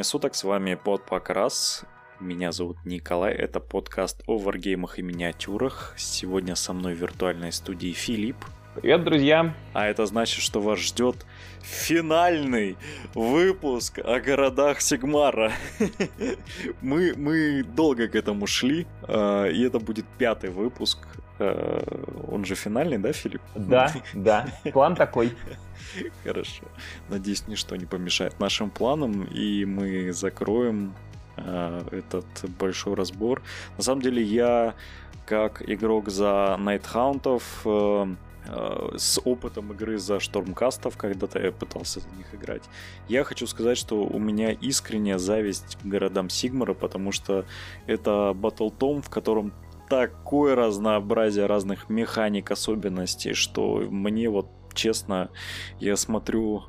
Времени суток, с вами под Покрас. Меня зовут Николай, это подкаст о варгеймах и миниатюрах. Сегодня со мной в виртуальной студии Филипп. Привет, друзья! А это значит, что вас ждет финальный выпуск о городах Сигмара. мы, мы долго к этому шли, а, и это будет пятый выпуск. А, он же финальный, да, Филипп? Да, да. План такой. Хорошо. Надеюсь, ничто не помешает нашим планам, и мы закроем э, этот большой разбор. На самом деле, я как игрок за Найтхаунтов э, э, с опытом игры за Штормкастов, когда-то я пытался за них играть. Я хочу сказать, что у меня искренняя зависть к городам Сигмара, потому что это Battle Tom, в котором такое разнообразие разных механик, особенностей, что мне вот честно, я смотрю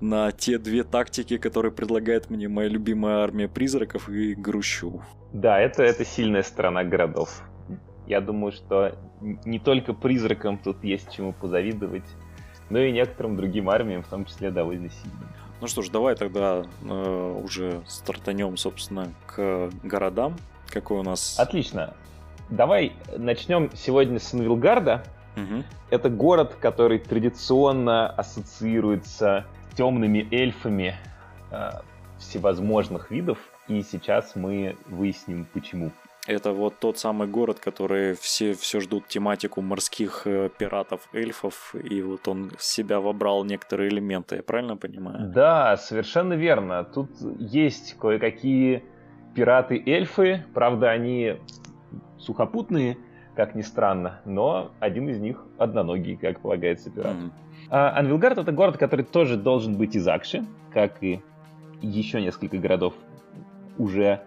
на те две тактики, которые предлагает мне моя любимая армия призраков, и грущу. Да, это, это сильная сторона городов. Я думаю, что не только призракам тут есть чему позавидовать, но и некоторым другим армиям, в том числе довольно сильным. Ну что ж, давай тогда э, уже стартанем, собственно, к городам. Какой у нас... Отлично. Давай начнем сегодня с Анвилгарда, Угу. Это город, который традиционно ассоциируется с темными эльфами э, всевозможных видов, и сейчас мы выясним, почему. Это вот тот самый город, который все, все ждут тематику морских э, пиратов, эльфов, и вот он в себя вобрал некоторые элементы, я правильно понимаю? Да, совершенно верно. Тут есть кое-какие пираты-эльфы, правда, они сухопутные, как ни странно, но один из них одноногий, как полагается пирату. Mm-hmm. А Анвилгард это город, который тоже должен быть из Акши, как и еще несколько городов, уже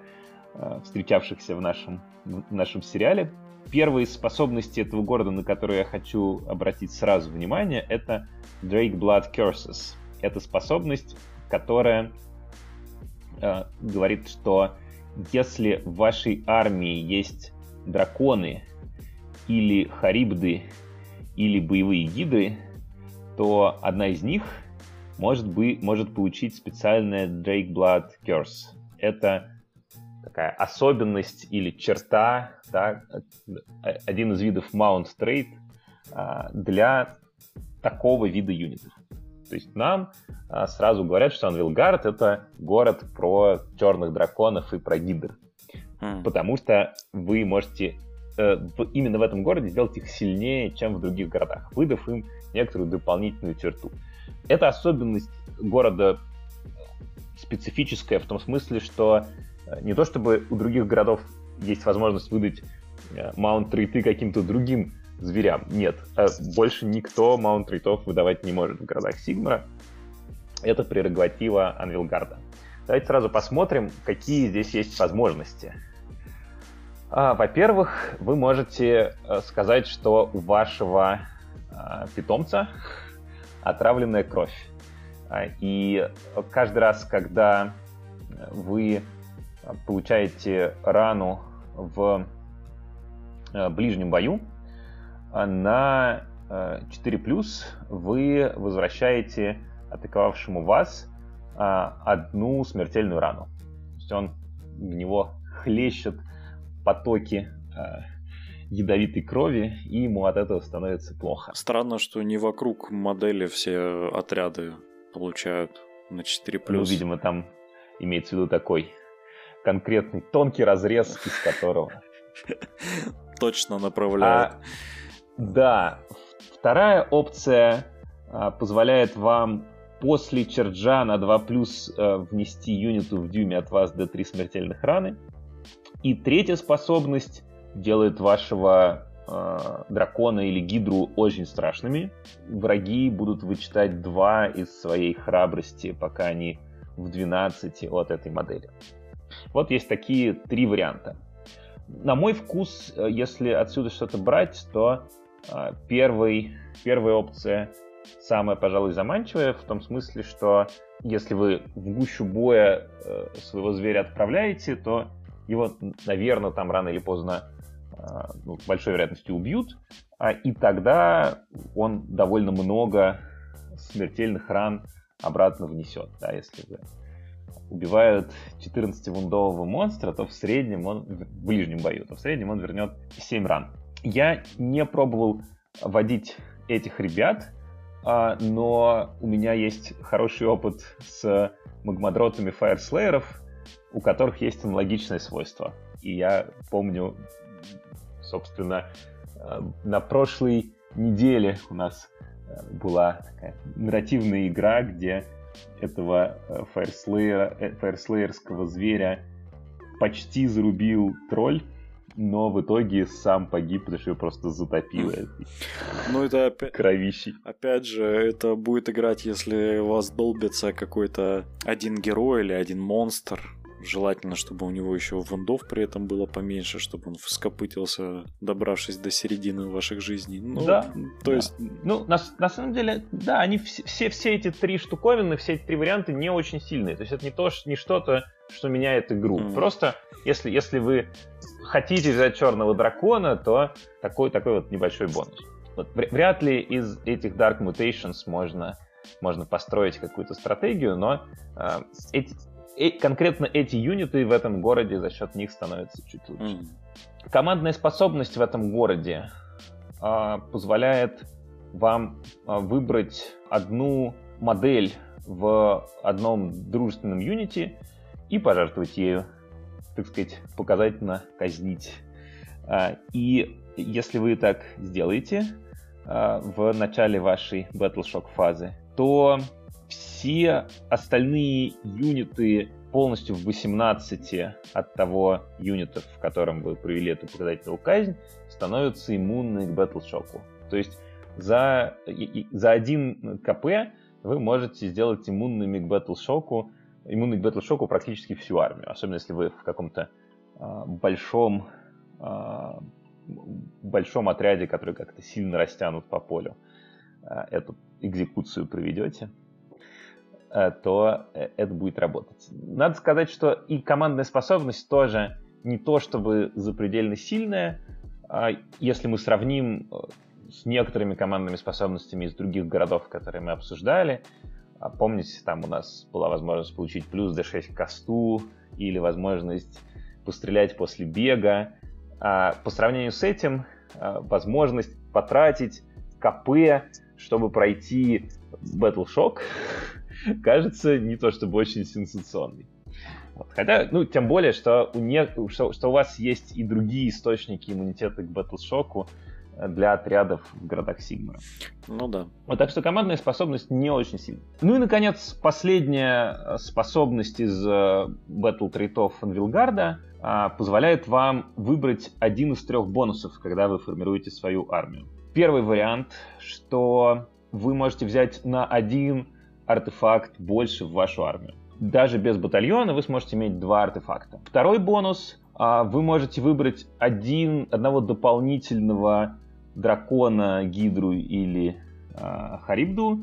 э, встречавшихся в нашем, в нашем сериале. Первые способности этого города, на которые я хочу обратить сразу внимание, это Drake Blood Curses. Это способность, которая э, говорит, что если в вашей армии есть драконы или харибды, или боевые гидры, то одна из них может, быть, может получить специальное Drake Blood Curse. Это такая особенность или черта, да, один из видов Mount Trade а, для такого вида юнитов. То есть нам а, сразу говорят, что Анвилгард это город про черных драконов и про гидр. Потому что вы можете Э, именно в этом городе сделать их сильнее, чем в других городах, выдав им некоторую дополнительную черту. Это особенность города специфическая в том смысле, что э, не то чтобы у других городов есть возможность выдать э, mount trait-ы каким-то другим зверям. Нет, больше никто mount trait-ов выдавать не может в городах Сигмара. Это прерогатива Анвилгарда. Давайте сразу посмотрим, какие здесь есть возможности. А, во-первых, вы можете э, сказать, что у вашего а, питомца отравленная кровь. А, и каждый раз, когда вы получаете рану в э, ближнем бою, на 4+, вы возвращаете атаковавшему вас одну смертельную рану. То есть он в него хлещет потоки э, ядовитой крови, и ему от этого становится плохо. Странно, что не вокруг модели все отряды получают на 4+. Ну, видимо, там имеется в виду такой конкретный тонкий разрез, из которого... Точно направляет. А, да. Вторая опция а, позволяет вам после черджа на 2 плюс а, внести юниту в дюйме от вас до 3 смертельных раны. И третья способность делает вашего э, дракона или гидру очень страшными. Враги будут вычитать два из своей храбрости, пока они в 12 от этой модели. Вот есть такие три варианта. На мой вкус, э, если отсюда что-то брать, то э, первый, первая опция самая, пожалуй, заманчивая, в том смысле, что если вы в гущу боя э, своего зверя отправляете, то его, наверное, там рано или поздно а, ну, большой вероятностью убьют, а, и тогда он довольно много смертельных ран обратно внесет, да, если вы убивают 14-вундового монстра, то в среднем он, в ближнем бою, то в среднем он вернет 7 ран. Я не пробовал водить этих ребят, а, но у меня есть хороший опыт с магмадротами фаерслееров, у которых есть аналогичное свойство. И я помню, собственно, а, на прошлой неделе у нас а, была такая нарративная игра, где этого фаерслеерского зверя почти зарубил тролль, но в итоге сам погиб, потому что его просто затопило. Ну, это опять... Кровищей. Опять же, это будет играть, если у вас долбится какой-то один герой или один монстр, Желательно, чтобы у него еще вундов при этом было поменьше, чтобы он скопытился, добравшись до середины ваших жизней. Ну, да. То да. есть... Ну, на, на самом деле, да, они все, все, все эти три штуковины, все эти три варианта не очень сильные. То есть это не, то, не что-то, что меняет игру. Mm. Просто, если, если вы хотите взять черного дракона, то такой, такой вот небольшой бонус. Вот, вряд ли из этих Dark Mutations можно, можно построить какую-то стратегию, но э, эти, э, конкретно эти юниты в этом городе за счет них становятся чуть лучше. Mm. Командная способность в этом городе э, позволяет вам э, выбрать одну модель в одном дружественном юните и пожертвовать ею так сказать, показательно казнить. А, и если вы так сделаете а, в начале вашей Battle Shock фазы, то все остальные юниты полностью в 18 от того юнита, в котором вы провели эту показательную казнь, становятся иммунны к Shock. То есть за, за один КП вы можете сделать иммунными к Shock иммунный к Battle практически всю армию, особенно если вы в каком-то э, большом, э, большом отряде, который как-то сильно растянут по полю, э, эту экзекуцию проведете, то это будет работать. Надо сказать, что и командная способность тоже не то чтобы запредельно сильная, а если мы сравним с некоторыми командными способностями из других городов, которые мы обсуждали, а помните, там у нас была возможность получить плюс d6 к косту или возможность пострелять после бега. А по сравнению с этим, возможность потратить КП, чтобы пройти Battle Shock, кажется не то чтобы очень сенсационной. Вот. Хотя, ну, тем более, что у, не, что, что у вас есть и другие источники иммунитета к Battle Shock, для отрядов в городах Сигмара. Ну да. Вот так что командная способность не очень сильная. Ну и, наконец, последняя э, способность из э, Battle трейтов Анвилгарда а, позволяет вам выбрать один из трех бонусов, когда вы формируете свою армию. Первый вариант, что вы можете взять на один артефакт больше в вашу армию. Даже без батальона вы сможете иметь два артефакта. Второй бонус а, вы можете выбрать один, одного дополнительного дракона, гидру или э, харибду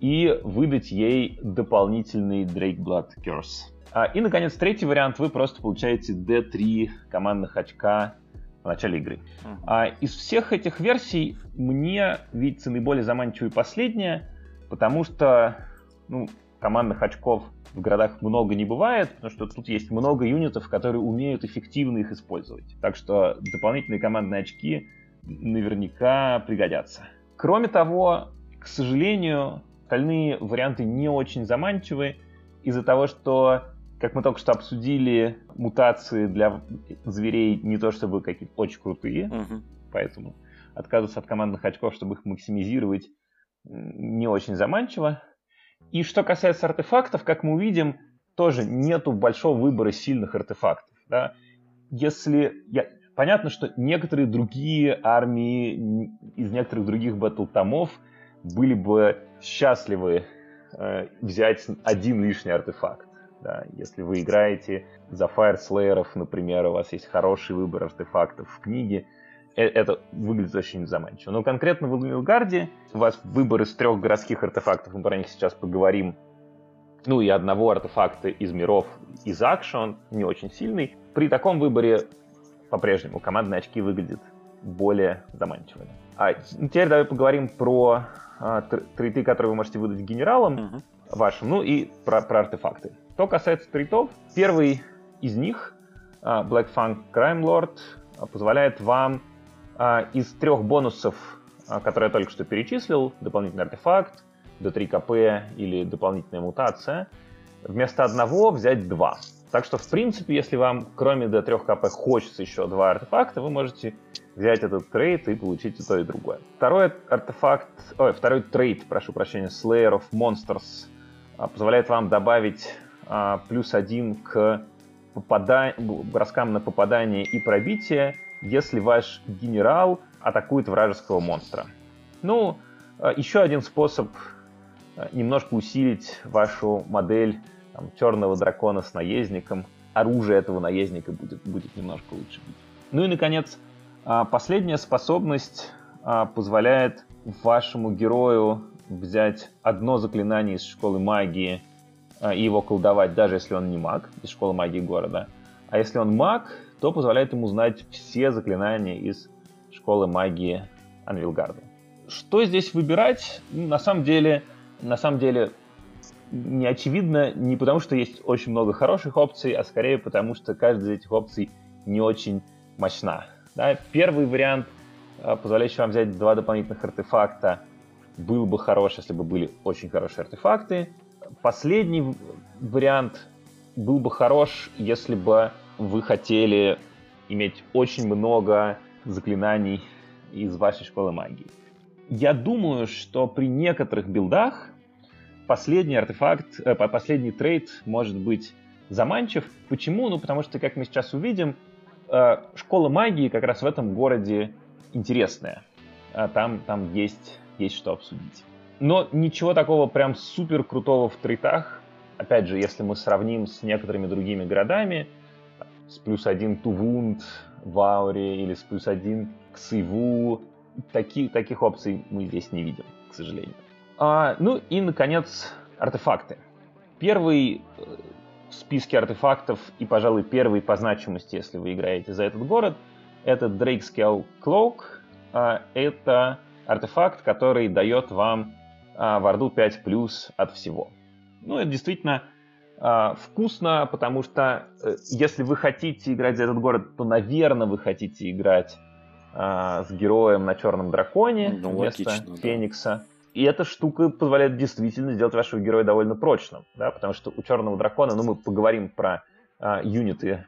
и выдать ей дополнительный Drakeblood Curse. А, и, наконец, третий вариант. Вы просто получаете D3 командных очка в начале игры. Uh-huh. А, из всех этих версий мне видится наиболее заманчивой последняя, потому что ну, командных очков в городах много не бывает, потому что тут есть много юнитов, которые умеют эффективно их использовать. Так что дополнительные командные очки наверняка пригодятся. Кроме того, к сожалению, остальные варианты не очень заманчивы из-за того, что, как мы только что обсудили, мутации для зверей не то чтобы какие-то очень крутые, uh-huh. поэтому отказываться от командных очков, чтобы их максимизировать, не очень заманчиво. И что касается артефактов, как мы увидим, тоже нету большого выбора сильных артефактов. Да? Если я, Понятно, что некоторые другие армии из некоторых других батл-томов были бы счастливы э, взять один лишний артефакт. Да, если вы играете за фаерслееров, например, у вас есть хороший выбор артефактов в книге, это выглядит очень заманчиво. Но конкретно в Илгарде у вас выбор из трех городских артефактов, мы про них сейчас поговорим, ну и одного артефакта из миров из Акшон, не очень сильный. При таком выборе по-прежнему командные очки выглядят более заманчивыми. А теперь давай поговорим про а, трейты, которые вы можете выдать генералам uh-huh. вашим, ну и про, про артефакты. Что касается тритов, первый из них, а, Black Funk Crime Lord, а, позволяет вам из трех бонусов, которые я только что перечислил, дополнительный артефакт, D3 КП или дополнительная мутация, вместо одного взять два. Так что, в принципе, если вам кроме D3 КП хочется еще два артефакта, вы можете взять этот trait и получить и то, и другое. Второй артефакт, ой, второй trait, прошу прощения, Slayer of Monsters а, позволяет вам добавить а, плюс один к попада... броскам на попадание и пробитие, если ваш генерал атакует вражеского монстра. Ну, а, еще один способ а, немножко усилить вашу модель там, черного дракона с наездником, оружие этого наездника будет, будет немножко лучше. Ну и, наконец, а, последняя способность а, позволяет вашему герою взять одно заклинание из школы магии а, и его колдовать, даже если он не маг, из школы магии города. А если он маг, то позволяет ему знать все заклинания из школы магии Анвилгарда. Что здесь выбирать? Ну, на самом деле, на самом деле не очевидно не потому, что есть очень много хороших опций, а скорее потому, что каждая из этих опций не очень мощна. Да, первый вариант, а, позволяющий вам взять два дополнительных артефакта, был бы хорош, если бы были очень хорошие артефакты. Последний вариант был бы хорош, если бы вы хотели иметь очень много заклинаний из вашей школы магии. Я думаю, что при некоторых билдах последний артефакт, э, последний трейд может быть заманчив. Почему? Ну, потому что, как мы сейчас увидим, э, школа магии как раз в этом городе интересная. А там, там есть, есть что обсудить. Но ничего такого прям супер крутого в трейтах. Опять же, если мы сравним с некоторыми другими городами, с плюс один Тувунд в Ауре или с плюс один Ксиву, таки, таких опций мы здесь не видим, к сожалению. А, ну и, наконец, артефакты. Первый э, в списке артефактов и, пожалуй, первый по значимости, если вы играете за этот город, это Drakescale Cloak. А, это артефакт, который дает вам а, в Орду 5 плюс от всего. Ну, это действительно вкусно, потому что э, если вы хотите играть за этот город, то, наверное, вы хотите играть а, с героем на черном драконе ну, вместо логично, Феникса. Да. И эта штука позволяет действительно сделать вашего героя довольно прочным, да, потому что у Черного Дракона, ну, мы поговорим про а, юниты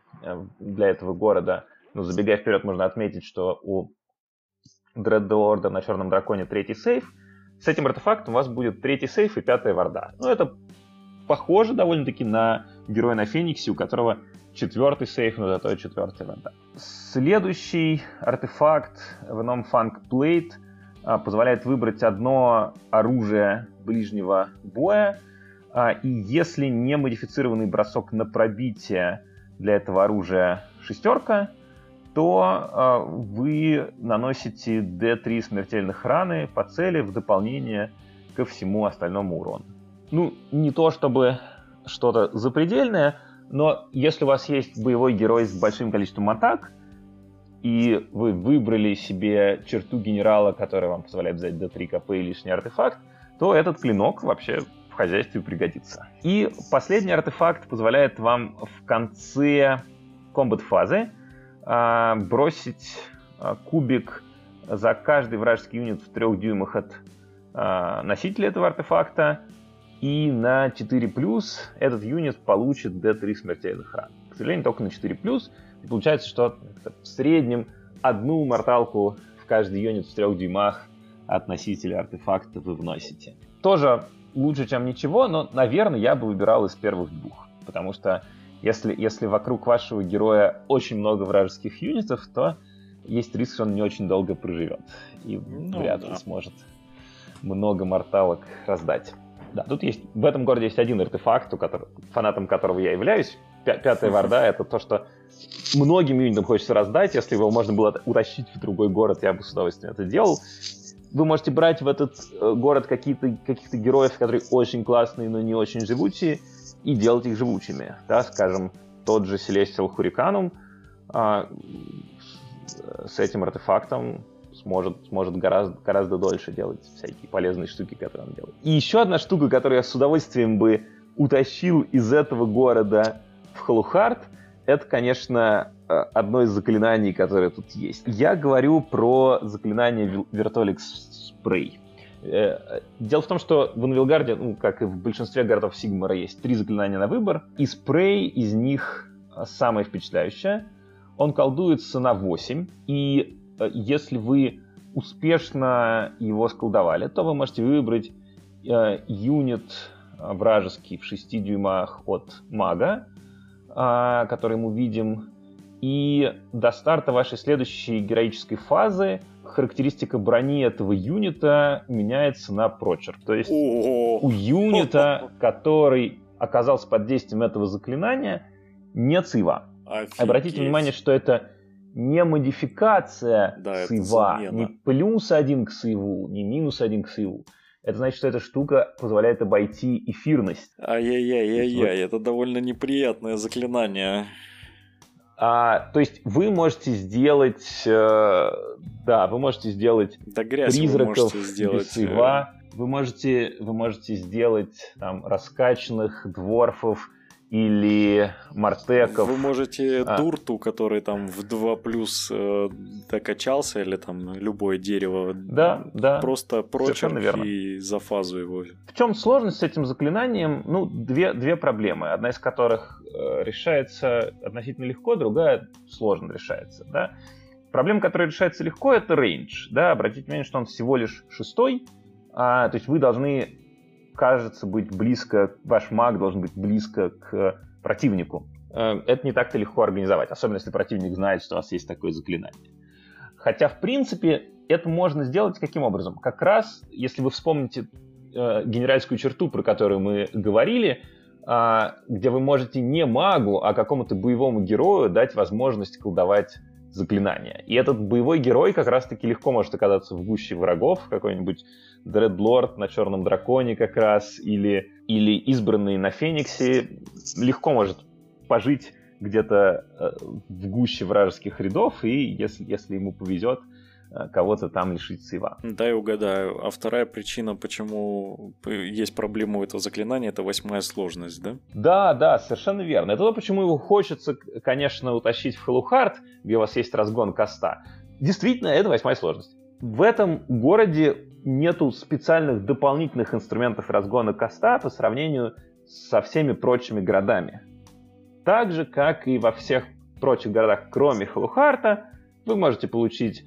для этого города, но забегая вперед, можно отметить, что у Дреддорда на Черном Драконе третий сейф, с этим артефактом у вас будет третий сейф и пятая варда. Ну, это похоже довольно-таки на героя на Фениксе, у которого четвертый сейф, но зато четвертая варда. Следующий артефакт Venom Funk Plate — позволяет выбрать одно оружие ближнего боя, а, и если не модифицированный бросок на пробитие для этого оружия шестерка, то а, вы наносите D3 смертельных раны по цели в дополнение ко всему остальному урону. Ну, не то чтобы что-то запредельное, но если у вас есть боевой герой с большим количеством атак, и вы выбрали себе черту генерала, которая вам позволяет взять D3 КП и лишний артефакт, то этот клинок вообще в хозяйстве пригодится. И последний артефакт позволяет вам в конце комбат-фазы а, бросить а, кубик за каждый вражеский юнит в трех дюймах от а, носителя этого артефакта, и на 4+, этот юнит получит D3 смертельных ран. К сожалению, только на 4+, и получается, что в среднем одну морталку в каждый юнит в трех дюймах от носителя артефакта вы вносите. Тоже лучше, чем ничего, но, наверное, я бы выбирал из первых двух. Потому что если, если вокруг вашего героя очень много вражеских юнитов, то есть риск, что он не очень долго проживет. И ну, вряд ли да. сможет много морталок раздать. Да, тут есть, в этом городе есть один артефакт, у которого, фанатом которого я являюсь. Пятая варда — это то, что многим юнитам хочется раздать. Если его можно было утащить в другой город, я бы с удовольствием это делал. Вы можете брать в этот э, город какие-то, каких-то героев, которые очень классные, но не очень живучие, и делать их живучими. Да, скажем, тот же Celestial Hurricane а, с этим артефактом сможет, сможет гораздо, гораздо дольше делать всякие полезные штуки, которые он делает. И еще одна штука, которую я с удовольствием бы утащил из этого города в Халухард, это, конечно, э, одно из заклинаний, которое тут есть. Я говорю про заклинание Вертоликс Спрей. Э, дело в том, что в Инвилгарде, ну, как и в большинстве городов Сигмара, есть три заклинания на выбор, и спрей из них самое впечатляющее. Он колдуется на 8, и если вы успешно его сколдовали, то вы можете выбрать э, юнит вражеский в 6 дюймах от мага, э, который мы видим, и до старта вашей следующей героической фазы характеристика брони этого юнита меняется на прочер. То есть у юнита, который оказался под действием этого заклинания, нет сейва. Обратите внимание, что это не модификация да, сейва, не плюс один к сейву, не минус один к сейву. Это значит, что эта штука позволяет обойти эфирность. Ай-яй-яй-яй, это довольно неприятное заклинание. А, то есть вы можете сделать, э, да, вы можете сделать да, призраков вы сделать, без сейва, э... вы можете, вы можете сделать там раскачанных дворфов, или Мартеков. Вы можете а. Дурту, который там в 2 плюс э, докачался, или там любое дерево. Да, да. Просто прочерк и за фазу его. В чем сложность с этим заклинанием? Ну, две, две проблемы. Одна из которых э, решается относительно легко, другая сложно решается. Да? Проблема, которая решается легко, это рейндж. Да? Обратите внимание, что он всего лишь шестой. А, то есть вы должны кажется быть близко, ваш маг должен быть близко к противнику. Э, это не так-то легко организовать, особенно если противник знает, что у вас есть такое заклинание. Хотя, в принципе, это можно сделать каким образом? Как раз, если вы вспомните э, генеральскую черту, про которую мы говорили, э, где вы можете не магу, а какому-то боевому герою дать возможность колдовать заклинания. И этот боевой герой как раз-таки легко может оказаться в гуще врагов, какой-нибудь Дредлорд на Черном Драконе как раз, или, или избранный на Фениксе, легко может пожить где-то э, в гуще вражеских рядов, и если, если ему повезет, кого-то там лишить сейва. Да, и угадаю. А вторая причина, почему есть проблема у этого заклинания, это восьмая сложность, да? Да, да, совершенно верно. Это то, почему его хочется, конечно, утащить в Халухард, где у вас есть разгон коста. Действительно, это восьмая сложность. В этом городе нету специальных дополнительных инструментов разгона коста по сравнению со всеми прочими городами. Так же, как и во всех прочих городах, кроме Халухарта, вы можете получить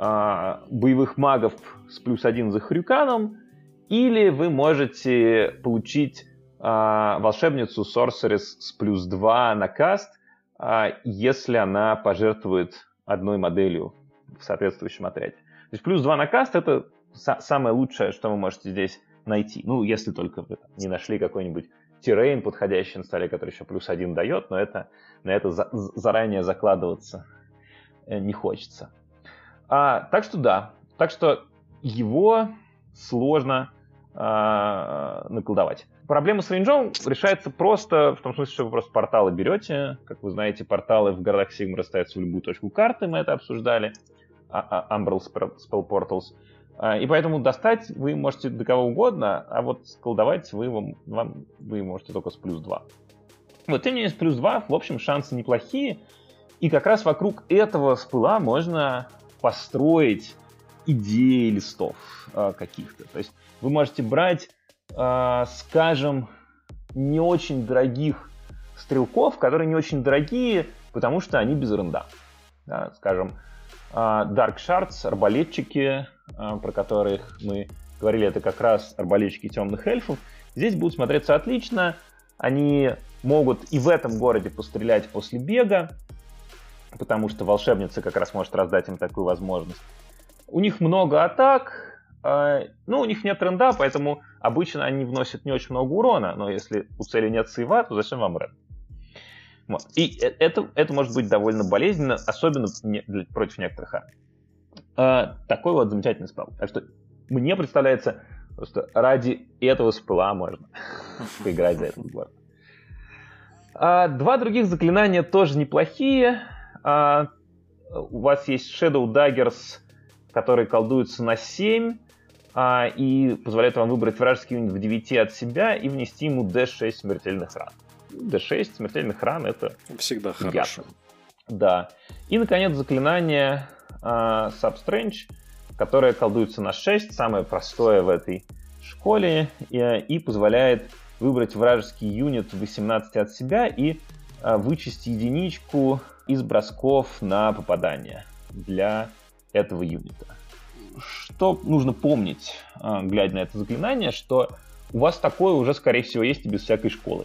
э, боевых магов с плюс один за Хрюканом, или вы можете получить э, волшебницу Sorceress с плюс 2 на каст, э, если она пожертвует одной моделью в соответствующем отряде. То есть плюс 2 на каст это самое лучшее, что вы можете здесь найти. Ну, если только вы не нашли какой-нибудь террейн подходящий на столе, который еще плюс один дает, но это, на это за, заранее закладываться э, не хочется. А, так что да, так что его сложно а, наколдовать. Проблема с рейнджом решается просто в том смысле, что вы просто порталы берете. Как вы знаете, порталы в городах Сигмара ставятся в любую точку карты, мы это обсуждали. А, а, Umbral Spell Portals. А, и поэтому достать вы можете до кого угодно, а вот колдовать вы, вам, вам, вы можете только с плюс 2. Вот тем не менее, с плюс 2, в общем, шансы неплохие. И как раз вокруг этого спыла можно построить идеи листов э, каких-то. То есть вы можете брать, э, скажем, не очень дорогих стрелков, которые не очень дорогие, потому что они без ренда. Да, скажем, э, Dark Shards, арбалетчики, а, про которых мы говорили, это как раз арбалетчики темных эльфов. Здесь будут смотреться отлично. Они могут и в этом городе пострелять после бега, потому что волшебница как раз может раздать им такую возможность. У них много атак, а, ну, у них нет тренда, поэтому обычно они вносят не очень много урона, но если у цели нет сейва, то зачем вам рен? И э, это, это может быть довольно болезненно, особенно против некоторых армий. А, такой вот замечательный спел. Так что мне представляется, просто ради этого спела можно поиграть за этот город. А, два других заклинания тоже неплохие. А, у вас есть Shadow Daggers, которые колдуются на 7. а, и позволяет вам выбрать вражеский юнит в 9 от себя и внести ему D6 смертельных ран. D6 смертельных ран это всегда хорошо. Да. И, наконец, заклинание а, Substrange, которое колдуется на 6, самое простое в этой школе, и, и позволяет выбрать вражеский юнит 18 от себя и а, вычесть единичку из бросков на попадание для этого юнита. Что нужно помнить, а, глядя на это заклинание, что у вас такое уже, скорее всего, есть и без всякой школы.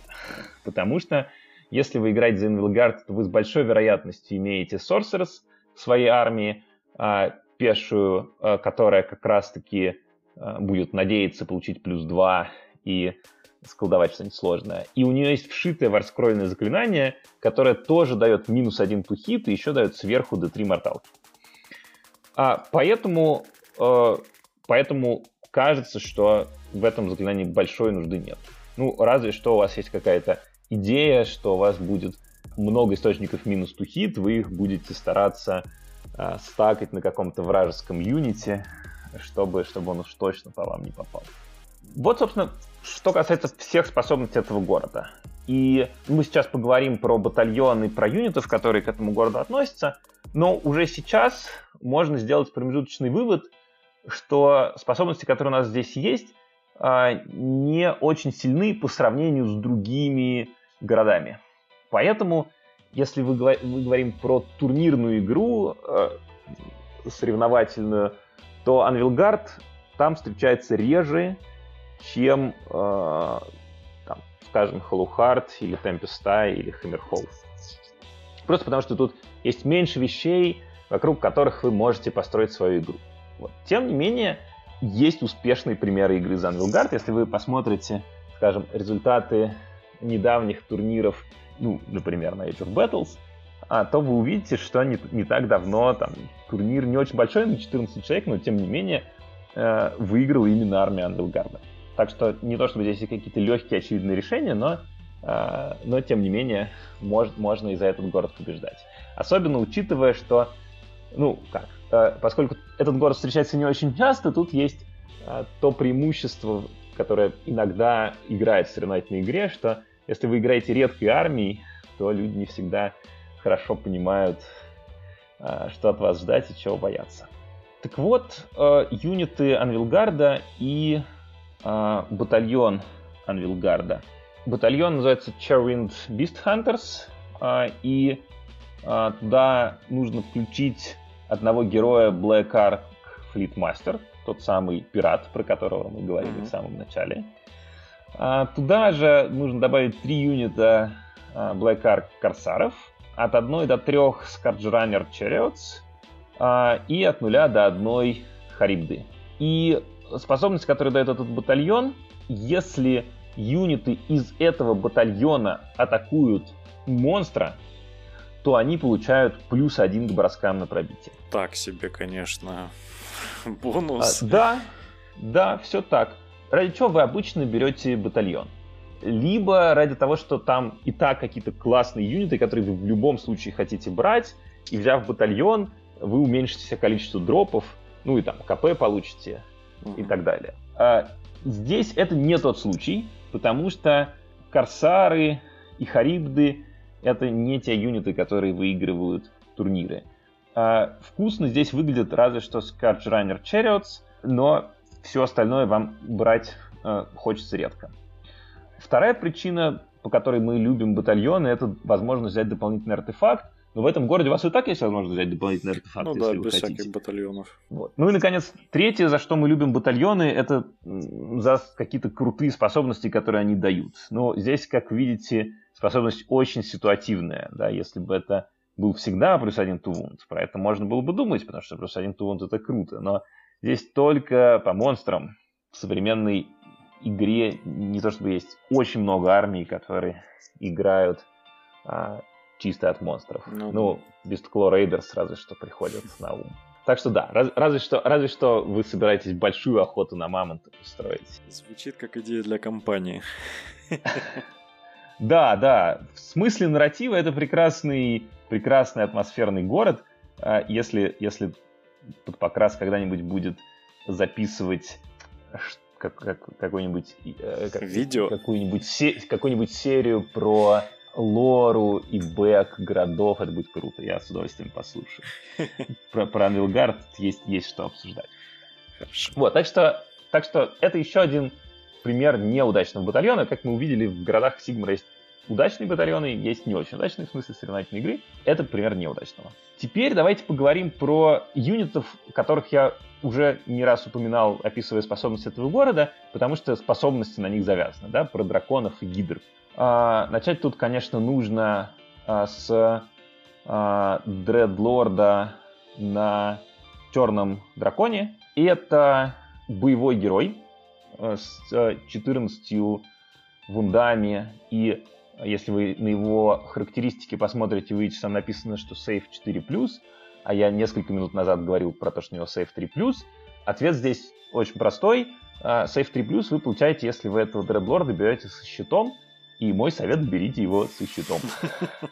Потому что если вы играете за Инвилгард, то вы с большой вероятностью имеете Sorceress в своей армии, а, пешую, а, которая как раз-таки будет надеяться получить плюс 2 и сколдовать что-нибудь сложное. И у нее есть вшитое варскрольное заклинание, которое тоже дает минус один тухит и еще дает сверху d3 морталки. А, поэтому, э, поэтому кажется, что в этом заклинании большой нужды нет. Ну, разве что у вас есть какая-то идея, что у вас будет много источников минус тухит, вы их будете стараться э, стакать на каком-то вражеском юните, чтобы, чтобы он уж точно по вам не попал. Вот, собственно, что касается всех способностей этого города. И мы сейчас поговорим про батальоны, про юнитов, которые к этому городу относятся, но уже сейчас можно сделать промежуточный вывод, что способности, которые у нас здесь есть, а, не очень сильны по сравнению с другими городами. Поэтому, если вы, мы говорим про турнирную игру, э, соревновательную, то Анвилгард там встречается реже, чем, э, там, скажем, Халухард или Темпеста или Хаммерхолл. Просто потому, что тут есть меньше вещей, вокруг которых вы можете построить свою игру. Вот. Тем не менее, есть успешные примеры игры за Anvilgard. Если вы посмотрите, скажем, результаты недавних турниров, ну, например, на Age of Battles, а, то вы увидите, что не, не так давно там турнир не очень большой, на 14 человек, но тем не менее э, выиграл именно армия Анвилгарда. Так что не то, чтобы здесь какие-то легкие, очевидные решения, но, э, но тем не менее мож, можно и за этот город побеждать. Особенно учитывая, что, ну, как, э, поскольку этот город встречается не очень часто, тут есть э, то преимущество, которое иногда играет в соревновательной игре, что если вы играете редкой армией, то люди не всегда хорошо понимают, э, что от вас ждать и чего бояться. Так вот, э, юниты Анвилгарда и батальон Анвилгарда. Батальон называется Chairwind Beast Hunters, а, и а, туда нужно включить одного героя Black Ark Fleetmaster, тот самый пират, про которого мы говорили mm-hmm. в самом начале. Туда же нужно добавить три юнита Black Ark Корсаров, от одной до трех Scourge Chariots и от нуля до одной Харибды. И способность, которую дает этот батальон, если юниты из этого батальона атакуют монстра, то они получают плюс один к броскам на пробитие. Так себе, конечно, бонус. А, да, да, все так. Ради чего вы обычно берете батальон? Либо ради того, что там и так какие-то классные юниты, которые вы в любом случае хотите брать, и взяв батальон, вы уменьшите себе количество дропов, ну и там КП получите, и так далее. А здесь это не тот случай, потому что Корсары и Харибды это не те юниты, которые выигрывают турниры. А вкусно здесь выглядит разве что Scourge Runner Chariots, но все остальное вам брать э, хочется редко. Вторая причина, по которой мы любим батальоны, это возможность взять дополнительный артефакт. Но в этом городе у вас и так есть возможность взять дополнительный артефакт, ну, если да, вы без хотите. всяких батальонов. Вот. Ну и, наконец, третье, за что мы любим батальоны, это за какие-то крутые способности, которые они дают. Но здесь, как видите, способность очень ситуативная. Да? Если бы это был всегда плюс один to про это можно было бы думать, потому что плюс один to это круто. Но здесь только по монстрам в современной игре не то чтобы есть очень много армий, которые играют а, чисто от монстров. Ну, ну Beastclaw Raiders разве что приходят на ум. Так что да, раз, разве, что, разве что вы собираетесь большую охоту на мамонта устроить. Звучит как идея для компании. Да, да. В смысле нарратива это прекрасный, прекрасный атмосферный город. А если, если под покрас когда-нибудь будет записывать как, как, какой-нибудь э, как, видео, какую-нибудь се, какую-нибудь серию про лору и бэк городов, это будет круто, я с удовольствием послушаю. Про, про Анвилгард есть, есть что обсуждать. Хорошо. Вот, так что, так что это еще один пример неудачного батальона. Как мы увидели, в городах Сигмара есть удачные батальоны, есть не очень удачные в смысле соревновательной игры. Это пример неудачного. Теперь давайте поговорим про юнитов, которых я уже не раз упоминал, описывая способности этого города, потому что способности на них завязаны, да, про драконов и гидр. А, начать тут, конечно, нужно а, с а, Дредлорда на Черном Драконе. Это боевой герой а, с 14 вундами и если вы на его характеристики посмотрите, вы увидите, там написано, что сейф 4+, а я несколько минут назад говорил про то, что у него сейф 3+. Ответ здесь очень простой. Сейф 3+, вы получаете, если вы этого дредлорда берете со щитом, и мой совет, берите его со щитом.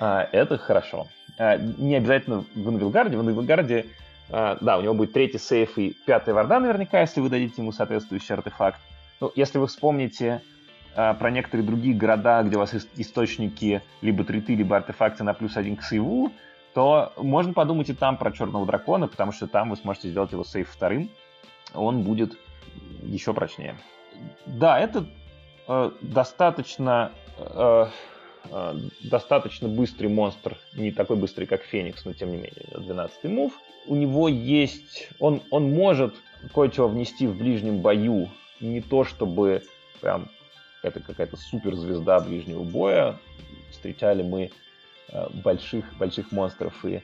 А, это хорошо. А, не обязательно в Инвилгарде. В Инвилгарде, а, да, у него будет третий сейф и пятый варда наверняка, если вы дадите ему соответствующий артефакт. Ну, если вы вспомните про некоторые другие города, где у вас источники либо триты, либо артефакты на плюс один к сейву, то можно подумать и там про черного дракона, потому что там вы сможете сделать его сейф вторым. Он будет еще прочнее. Да, это достаточно э, э, достаточно быстрый монстр, не такой быстрый, как Феникс, но тем не менее, 12-й мув. У него есть... Он, он может кое-чего внести в ближнем бою, не то чтобы прям это какая-то суперзвезда ближнего боя. Встречали мы больших, больших монстров и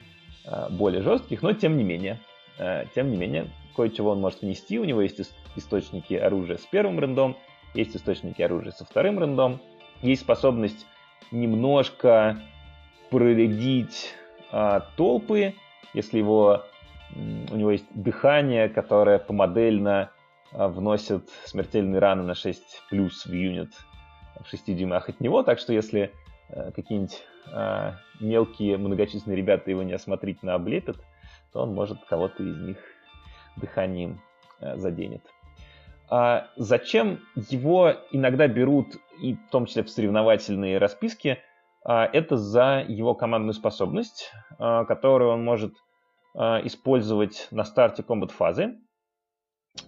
более жестких, но тем не менее, тем не менее, кое-чего он может внести. У него есть источники оружия с первым рендом, есть источники оружия со вторым рендом, есть способность немножко проредить а, толпы, если его, у него есть дыхание, которое помодельно а, вносит смертельные раны на 6 плюс в юнит в 6 дюймах от него, так что если а, какие-нибудь а, мелкие многочисленные ребята его неосмотрительно облепят, то он может кого-то из них дыханием а, заденет. А зачем его иногда берут, и в том числе в соревновательные расписки, а, это за его командную способность, а, которую он может использовать на старте комбат-фазы.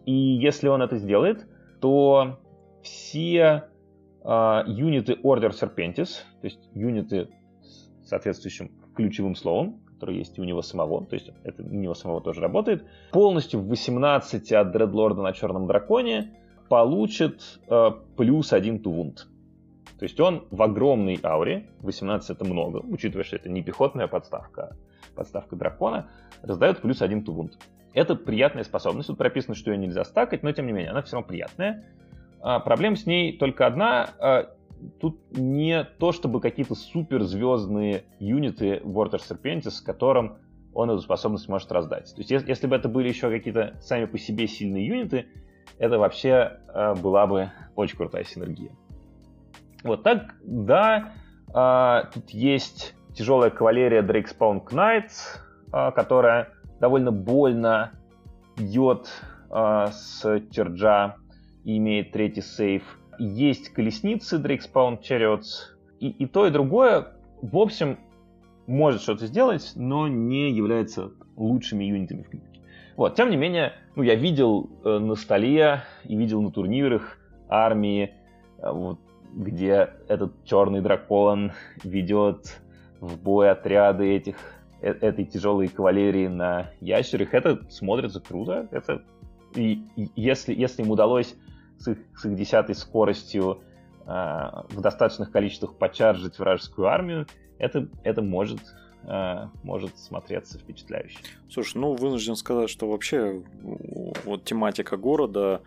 И если он это сделает, то все юниты Order Serpentis, то есть юниты с соответствующим ключевым словом, который есть и у него самого, то есть это у него самого тоже работает, полностью в 18 от Дредлорда на Черном Драконе получит э, плюс один тувунт. То есть он в огромной ауре, 18 это много, учитывая, что это не пехотная подставка, подставка дракона, раздает плюс один тувунт. Это приятная способность, тут прописано, что ее нельзя стакать, но тем не менее, она все равно приятная. А, проблема с ней только одна, а, тут не то, чтобы какие-то суперзвездные юниты Water Serpentis, которым он эту способность может раздать. То есть, если, если бы это были еще какие-то сами по себе сильные юниты, это вообще э, была бы очень крутая синергия. Вот так, да, э, тут есть тяжелая кавалерия Дрейкспаун Knights, э, которая довольно больно бьет э, с черджа и имеет третий сейф есть колесницы Drakespawn Chariots, и, и то, и другое, в общем, может что-то сделать, но не является лучшими юнитами в книжке. Вот, тем не менее, ну, я видел э, на столе и видел на турнирах армии, э, вот, где этот черный дракон ведет в бой отряды этих э, этой тяжелой кавалерии на ящерах. Это смотрится круто. Это и, и если, если им удалось с их, с их десятой скоростью э, в достаточных количествах почаржить вражескую армию, это, это может, э, может смотреться впечатляюще. Слушай, ну вынужден сказать, что вообще вот тематика города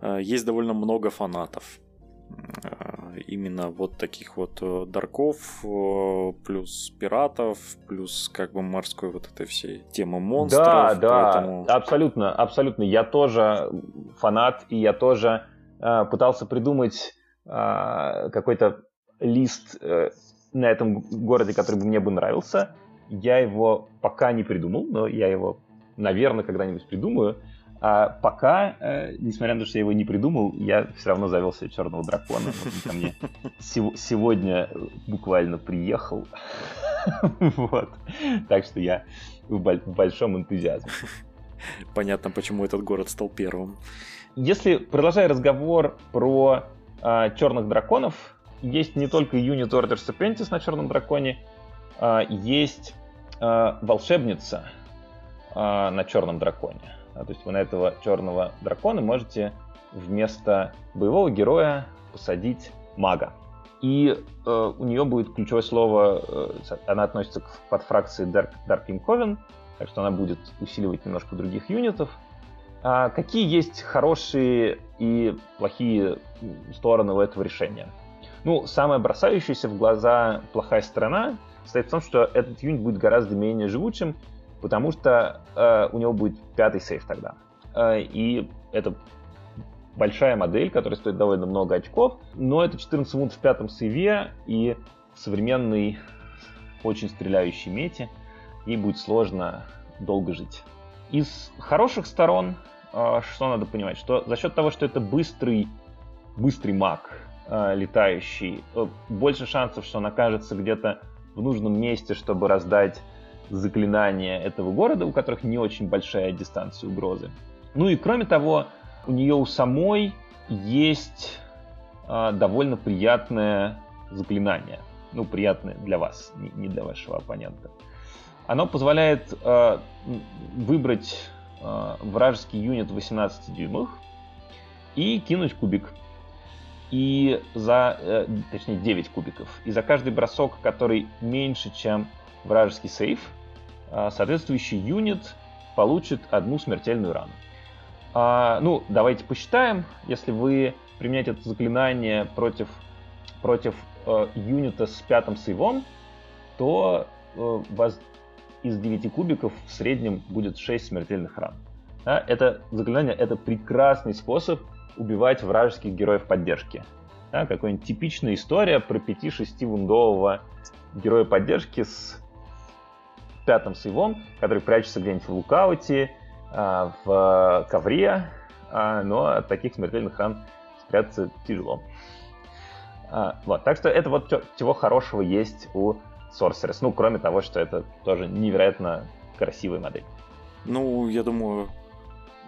э, есть довольно много фанатов. Э, именно вот таких вот э, дарков, э, плюс пиратов, плюс как бы морской вот этой всей темы монстров. Да, да, поэтому... абсолютно, абсолютно. Я тоже фанат, и я тоже э, пытался придумать э, какой-то лист э, на этом городе, который бы мне бы нравился. Я его пока не придумал, но я его, наверное, когда-нибудь придумаю. А пока, э, несмотря на то, что я его не придумал, я все равно завел себе черного дракона. Он ко мне сегодня буквально приехал. Вот. Так что я в большом энтузиазме. Понятно, почему этот город стал первым. Если, продолжая разговор про э, черных драконов, есть не только Unit Orders Apprentice на черном драконе, э, есть э, волшебница э, на черном драконе. А, то есть вы на этого черного дракона можете вместо боевого героя посадить мага. И э, у нее будет ключевое слово, э, она относится к подфракции Dark, Dark Coven, так что она будет усиливать немножко других юнитов. А какие есть хорошие и плохие стороны у этого решения? Ну, самая бросающаяся в глаза плохая сторона состоит в том, что этот юнит будет гораздо менее живучим, потому что э, у него будет пятый сейф тогда. Э, и это большая модель, которая стоит довольно много очков, но это 14 минут в пятом сейве и современный очень стреляющий мете, ей будет сложно долго жить. Из хороших сторон, э, что надо понимать, что за счет того, что это быстрый, быстрый маг, э, летающий, э, больше шансов, что он окажется где-то в нужном месте, чтобы раздать заклинания этого города, у которых не очень большая дистанция угрозы. Ну и кроме того, у нее у самой есть э, довольно приятное заклинание. Ну, приятное для вас, не, не для вашего оппонента. Оно позволяет э, выбрать э, вражеский юнит 18 дюймах и кинуть кубик. И за, э, точнее, 9 кубиков. И за каждый бросок, который меньше, чем вражеский сейф, э, соответствующий юнит получит одну смертельную рану. А, ну, давайте посчитаем. Если вы применяете это заклинание против, против э, юнита с пятым сейвом, то э, вас из 9 кубиков в среднем будет 6 смертельных ран. Это заклинание это прекрасный способ убивать вражеских героев поддержки. Да, какая-нибудь типичная история про 5-6 вундового героя поддержки с пятым сейвом, который прячется где-нибудь в лукауте, а, в ковре, а, но от таких смертельных ран спрятаться тяжело. А, вот, так что это вот чего хорошего есть у Sorceress. Ну, кроме того, что это тоже невероятно красивая модель. Ну, я думаю,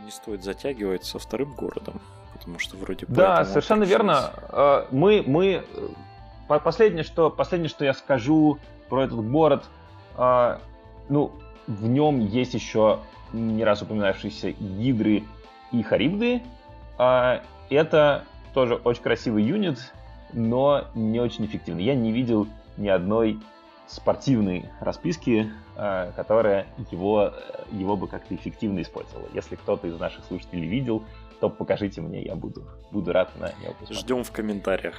не стоит затягивать со вторым городом, потому что вроде... Да, совершенно верно. Мы, мы... Э, последнее что, последнее, что я скажу про этот город, ну, в нем есть еще не раз упоминавшиеся гидры и харибды. А, это тоже очень красивый юнит, но не очень эффективный. Я не видел ни одной спортивной расписки, э, которая его, его бы как-то эффективно использовала. Если кто-то из наших слушателей видел, то покажите мне, я буду, буду рад на него посмотреть. Ждем в комментариях.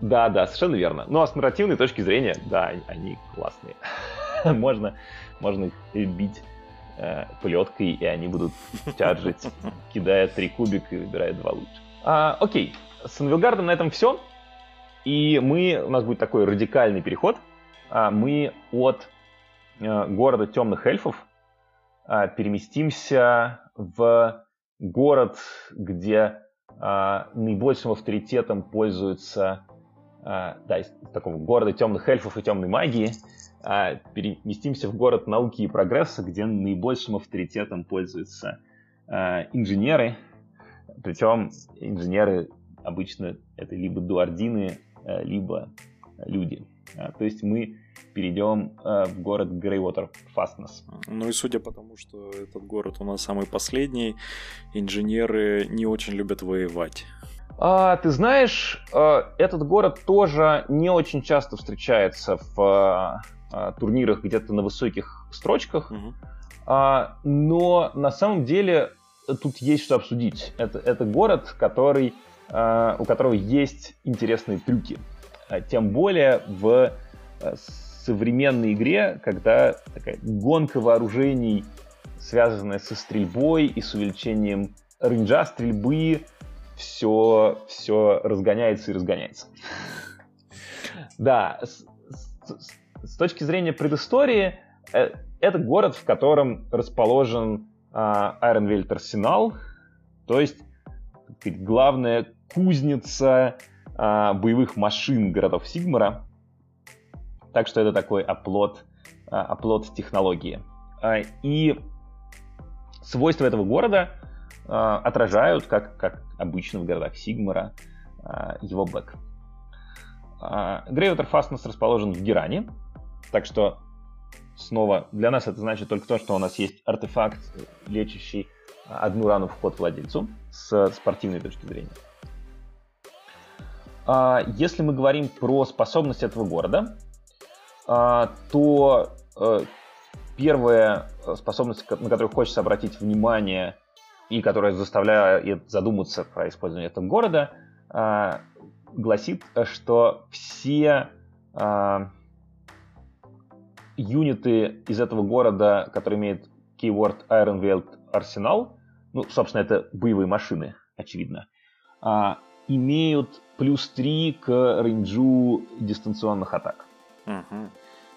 Да, да, совершенно верно. Ну а с нарративной точки зрения, да, они классные. можно, можно их бить э, плеткой, и они будут чаржить, кидая три кубика и выбирая два лучше. А, окей, с Анвилгардом на этом все. И мы, у нас будет такой радикальный переход – а, мы от э, города темных эльфов а, переместимся в город, где а, наибольшим авторитетом пользуются да, из такого города темных эльфов и темной магии, переместимся в город науки и прогресса, где наибольшим авторитетом пользуются инженеры. Причем инженеры обычно это либо дуардины, либо люди. А, то есть мы перейдем а, в город Greywater Fastness. Ну и судя по тому, что этот город у нас самый последний, инженеры не очень любят воевать. А, ты знаешь, а, этот город тоже не очень часто встречается в а, а, турнирах где-то на высоких строчках, угу. а, но на самом деле тут есть что обсудить. Это, это город, который, а, у которого есть интересные трюки. А тем более в э, современной игре, когда такая гонка вооружений, связанная со стрельбой и с увеличением рейнджа стрельбы, все, все разгоняется и разгоняется. Да, с, точки зрения предыстории, э, это город, в котором расположен Айронвельт Арсенал, то есть главная кузница а, боевых машин городов Сигмара. Так что это такой оплот, а, оплот технологии. А, и свойства этого города отражают, как, как обычно в городах Сигмара, его бэк. Грейвотер Фастнес расположен в Геране, так что снова для нас это значит только то, что у нас есть артефакт, лечащий одну рану в ход владельцу с спортивной точки зрения. А, если мы говорим про способность этого города, а, то э, первая способность, на которую хочется обратить внимание и которая заставляет задуматься про использование этого города, а, гласит, что все юниты из этого города, которые имеют keyword Ironveld Arsenal, ну, собственно, это боевые машины, очевидно, имеют плюс 3 к рейнджу дистанционных атак. Угу.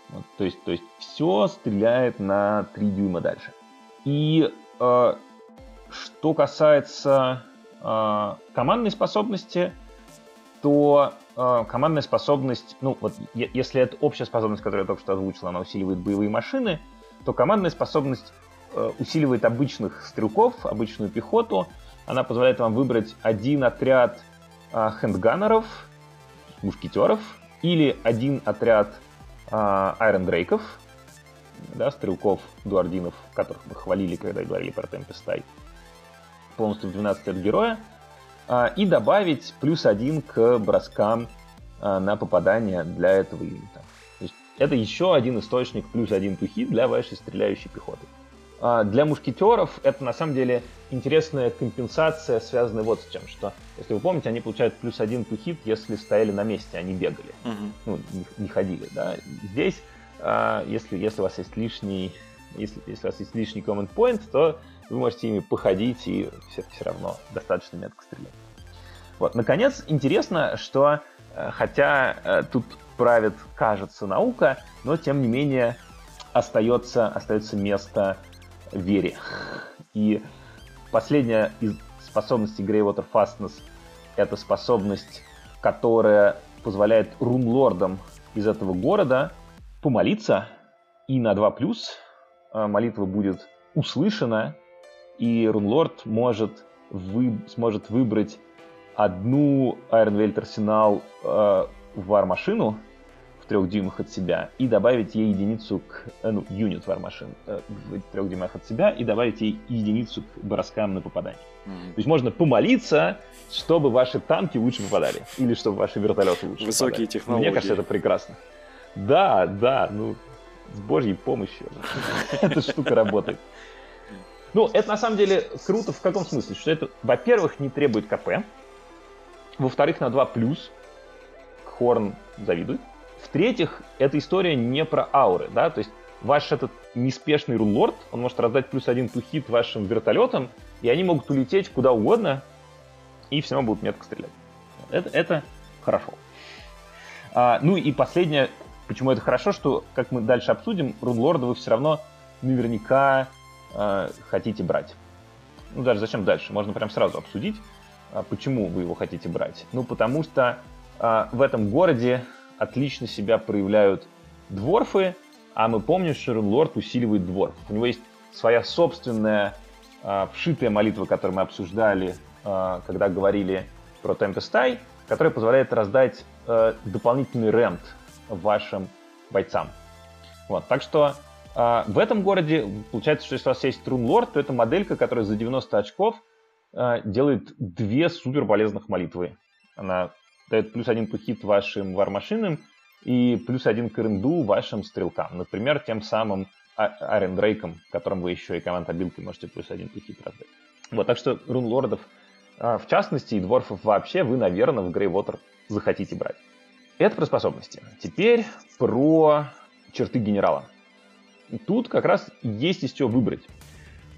Вот, то, есть, то есть все стреляет на 3 дюйма дальше. И э, что касается э, командной способности, то э, командная способность, ну вот если это общая способность, которую я только что озвучил, она усиливает боевые машины, то командная способность э, усиливает обычных стрелков, обычную пехоту. Она позволяет вам выбрать один отряд а, хендганеров, мушкетеров, или один отряд а, айрондрейков, да, стрелков, дуардинов, которых мы хвалили, когда говорили про Темпестай, полностью в 12 от героя, и добавить плюс один к броскам а, на попадание для этого юнита. То есть это еще один источник плюс один тухи для вашей стреляющей пехоты. А, для мушкетеров это на самом деле интересная компенсация, связанная вот с чем, что, если вы помните, они получают плюс один тухит, если стояли на месте, они бегали, uh-huh. ну, не, не ходили, да. Здесь, а, если, если у вас есть лишний, если, если у вас есть лишний command point, то вы можете ими походить и все, все равно достаточно метко стрелять. Вот, наконец, интересно, что э, хотя э, тут правит, кажется, наука, но тем не менее остается, остается место вере. И последняя из способностей Greywater Fastness — это способность, которая позволяет рунлордам из этого города помолиться, и на 2+, а, молитва будет услышана, и рунлорд может вы, сможет выбрать одну Iron арсенал э, вар-машину, трех дюймах от себя и добавить ей единицу к, э, ну, юнит вармашин э, в трех дюймах от себя и добавить ей единицу к броскам на попадание. Mm-hmm. То есть можно помолиться, чтобы ваши танки лучше попадали или чтобы ваши вертолеты лучше Высокие попадали. технологии. Мне кажется, это прекрасно. Да, да, ну, с божьей помощью эта штука работает. Ну, это на самом деле круто в каком смысле? Что это, во-первых, не требует КП, во-вторых, на 2 плюс Хорн завидует, в-третьих, эта история не про ауры, да, то есть ваш этот неспешный рунлорд, он может раздать плюс один тухит вашим вертолетам, и они могут улететь куда угодно, и все равно будут метко стрелять. Это, это хорошо. А, ну и последнее, почему это хорошо, что, как мы дальше обсудим, рунлорда вы все равно наверняка а, хотите брать. Ну даже зачем дальше? Можно прям сразу обсудить, почему вы его хотите брать. Ну потому что а, в этом городе отлично себя проявляют дворфы, а мы помним, что Рунлорд усиливает дворф. У него есть своя собственная э, вшитая молитва, которую мы обсуждали, э, когда говорили про Темпестай, которая позволяет раздать э, дополнительный рент вашим бойцам. Вот, так что э, в этом городе получается, что если у вас есть Рунлорд, то это моделька, которая за 90 очков э, делает две супер полезных молитвы. Она дает плюс один пухит вашим вармашинам и плюс один к ренду вашим стрелкам. Например, тем самым Арендрейком, которым вы еще и команд обилкой можете плюс один пухит раздать. Вот, так что рунлордов а, в частности и дворфов вообще вы, наверное, в Грейвотер захотите брать. Это про способности. Теперь про черты генерала. Тут как раз есть из чего выбрать.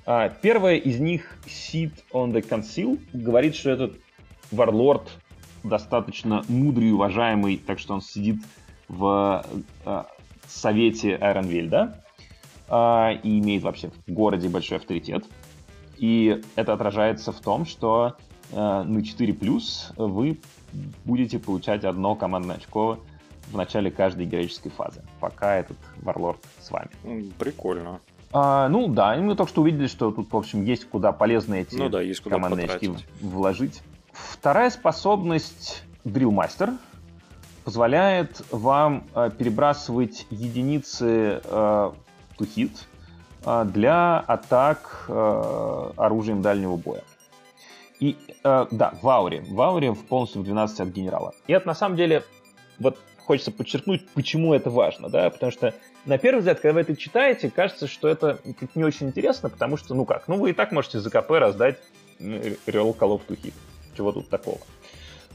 А, первая из них, Sit on the Conceal, говорит, что этот варлорд достаточно мудрый и уважаемый, так что он сидит в э, совете Айронвиль, да, э, и имеет вообще в городе большой авторитет. И это отражается в том, что э, на 4 плюс вы будете получать одно командное очко в начале каждой героической фазы, пока этот варлорд с вами. Прикольно. А, ну да, мы только что увидели, что тут, в общем, есть куда полезно эти ну, да, есть куда командные очки вложить. Вторая способность Drillmaster позволяет вам э, перебрасывать единицы э, to hit э, для атак э, оружием дальнего боя. И э, да, в ауре. В ауре в полностью в 12 от генерала. И это на самом деле, вот хочется подчеркнуть, почему это важно, да, потому что на первый взгляд, когда вы это читаете, кажется, что это не очень интересно, потому что, ну как, ну вы и так можете за КП раздать Real Call of Duty. Чего тут такого?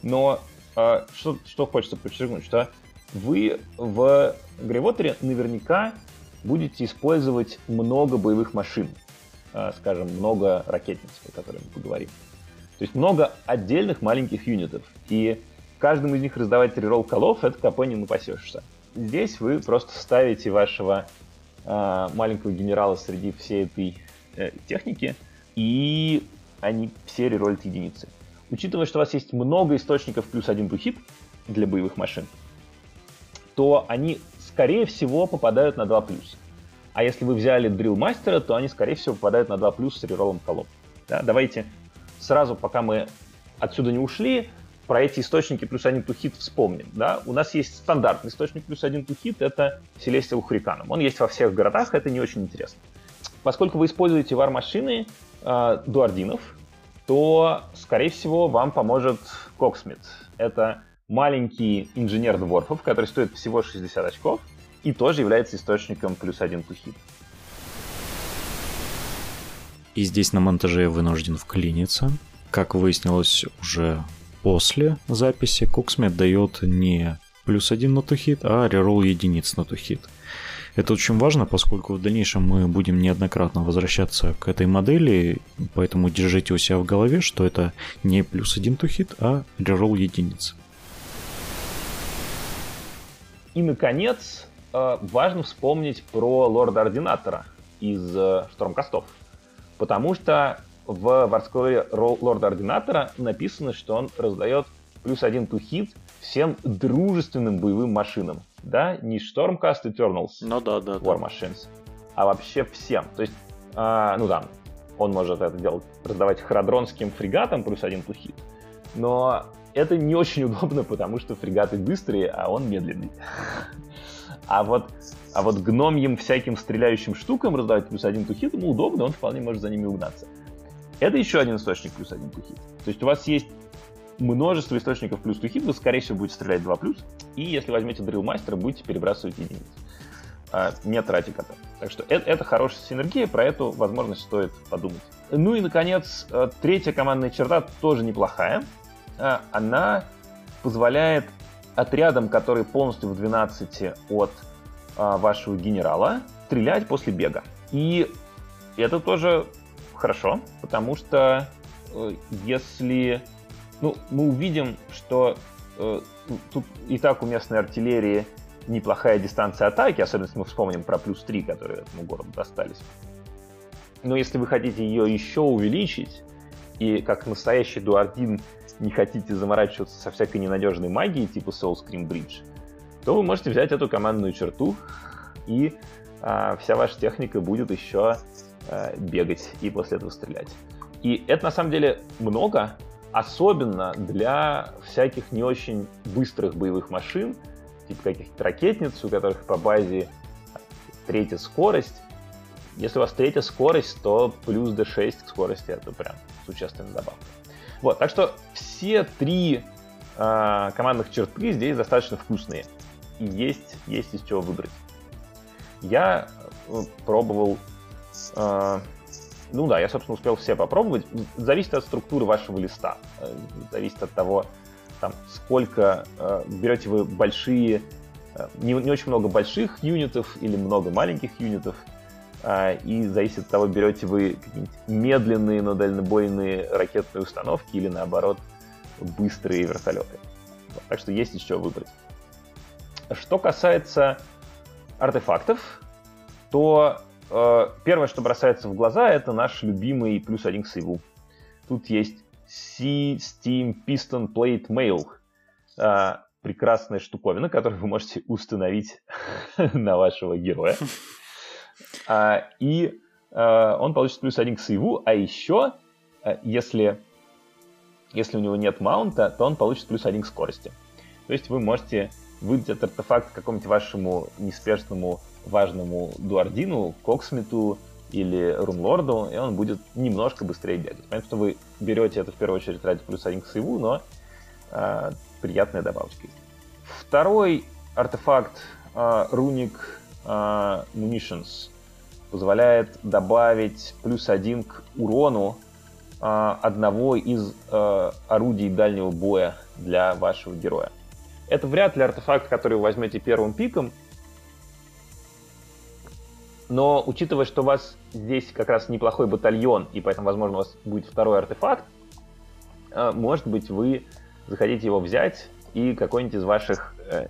Но э, что, что хочется подчеркнуть, что вы в Грейвотере наверняка будете использовать много боевых машин, э, скажем, много ракетниц, о которых мы поговорим. То есть много отдельных маленьких юнитов. И каждому из них раздавать реролл колов, это КП не напасешься. Здесь вы просто ставите вашего э, маленького генерала среди всей этой э, техники, и они все реролят единицы. Учитывая, что у вас есть много источников плюс один тухит для боевых машин, то они, скорее всего, попадают на 2 плюс. А если вы взяли дрил мастера, то они, скорее всего, попадают на 2 плюс с реролом колов. Да, давайте сразу, пока мы отсюда не ушли, про эти источники плюс один тухит вспомним. Да? У нас есть стандартный источник плюс один тухит, это Celestial Hurricane. Он есть во всех городах, это не очень интересно. Поскольку вы используете war-машины э, дуардинов, то, скорее всего, вам поможет Cogsmith. Это маленький инженер дворфов, который стоит всего 60 очков и тоже является источником плюс один тухит. И здесь на монтаже я вынужден вклиниться. Как выяснилось уже после записи, Cogsmith дает не плюс один на тухит, а reroll единиц на тухит. Это очень важно, поскольку в дальнейшем мы будем неоднократно возвращаться к этой модели, поэтому держите у себя в голове, что это не плюс один тухит, а реролл единиц. И, наконец, э, важно вспомнить про лорда-ординатора из э, Штурмкастов. Потому что в варскоре лорда-ординатора написано, что он раздает плюс один hit всем дружественным боевым машинам. Да, не Stormcast Eternals ну, да, да, War да. Machines, а вообще всем. То есть, а, ну да, он может это делать, раздавать храдронским фрегатам плюс один hit, но это не очень удобно, потому что фрегаты быстрые, а он медленный. А вот, а вот гномьим всяким стреляющим штукам раздавать плюс один тухит, ему удобно, он вполне может за ними угнаться. Это еще один источник плюс один тухит. То есть у вас есть множество источников плюс тухит, вы, скорее всего, будете стрелять 2 плюс, и если возьмете дрил мастера, будете перебрасывать единицы, а, не тратя кота. Так что это, это хорошая синергия, про эту возможность стоит подумать. Ну и, наконец, э, третья командная черта тоже неплохая. А, она позволяет отрядам, которые полностью в 12 от а, вашего генерала, стрелять после бега. И это тоже хорошо, потому что э, если ну, мы увидим, что э, тут и так у местной артиллерии неплохая дистанция атаки, особенно если мы вспомним про плюс 3, которые этому городу достались. Но если вы хотите ее еще увеличить, и как настоящий дуардин не хотите заморачиваться со всякой ненадежной магией типа Soul Scream Bridge, то вы можете взять эту командную черту, и а, вся ваша техника будет еще бегать и после этого стрелять. И это на самом деле много, особенно для всяких не очень быстрых боевых машин, типа каких-то ракетниц, у которых по базе третья скорость. Если у вас третья скорость, то плюс d6 к скорости это прям существенная добавка. Вот, так что все три э, командных черты здесь достаточно вкусные. И есть, есть из чего выбрать. Я э, пробовал ну да, я, собственно, успел все попробовать. Зависит от структуры вашего листа. Э, зависит от того, там, сколько э, берете вы большие, э, не, не очень много больших юнитов или много маленьких юнитов. Э, и зависит от того, берете вы какие-нибудь медленные, но дальнобойные ракетные установки или, наоборот, быстрые вертолеты. Вот, так что есть еще выбрать. Что касается артефактов, то первое, что бросается в глаза, это наш любимый плюс один к сейву. Тут есть C Steam Piston Plate Mail. Э, прекрасная штуковина, которую вы можете установить на вашего героя. А, и а, он получит плюс один к сейву, а еще, если, если у него нет маунта, то он получит плюс один к скорости. То есть вы можете выдать этот артефакт какому-нибудь вашему неспешному важному дуардину, коксмиту или рунлорду, и он будет немножко быстрее бегать. Понятно, что вы берете это в первую очередь ради плюс один к сейву, но э, приятная добавочка есть. Второй артефакт э, руник э, munitions позволяет добавить плюс один к урону э, одного из э, орудий дальнего боя для вашего героя. Это вряд ли артефакт, который вы возьмете первым пиком, но учитывая, что у вас здесь как раз неплохой батальон, и поэтому, возможно, у вас будет второй артефакт, э, может быть, вы захотите его взять, и какой-нибудь из ваших э,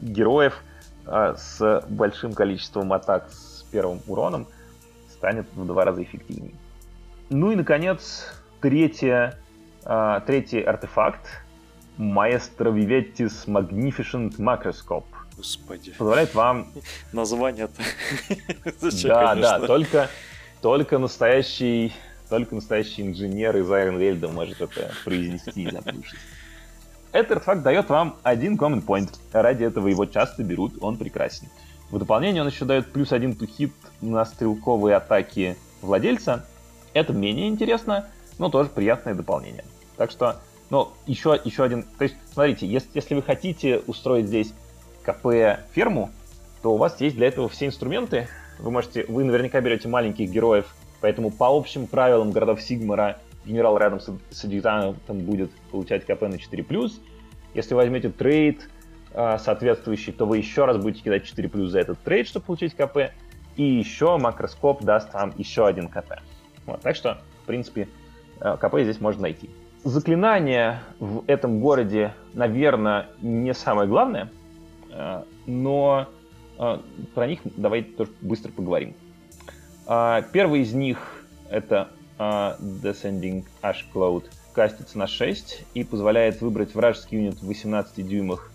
героев э, с большим количеством атак с первым уроном станет в два раза эффективнее. Ну и, наконец, третье, э, третий артефакт Maestro Vivettis Magnificent Macroscope. Господи. Позволяет вам... Название-то. Да, да, только, только настоящий только настоящий инженер из Iron может это произнести и запушить. Этот артефакт дает вам один common point. Ради этого его часто берут, он прекрасен. В дополнение он еще дает плюс один тухит на стрелковые атаки владельца. Это менее интересно, но тоже приятное дополнение. Так что, ну, еще, еще один... То есть, смотрите, если, если вы хотите устроить здесь КП-ферму, то у вас есть для этого все инструменты. Вы можете, вы наверняка берете маленьких героев, поэтому по общим правилам городов Сигмара генерал рядом с, с адъютантом будет получать КП на 4+. Если возьмете trait э, соответствующий, то вы еще раз будете кидать 4+, за этот trait, чтобы получить КП. И еще Macroscope даст вам еще один КП. Вот, так что, в принципе, э, КП здесь можно найти. Заклинания в этом городе, наверное, не самое главное, но э, про них давайте тоже быстро поговорим. Э, первый из них это Descending Ash Cloud кастится на 6 и позволяет выбрать вражеский юнит в 18 дюймах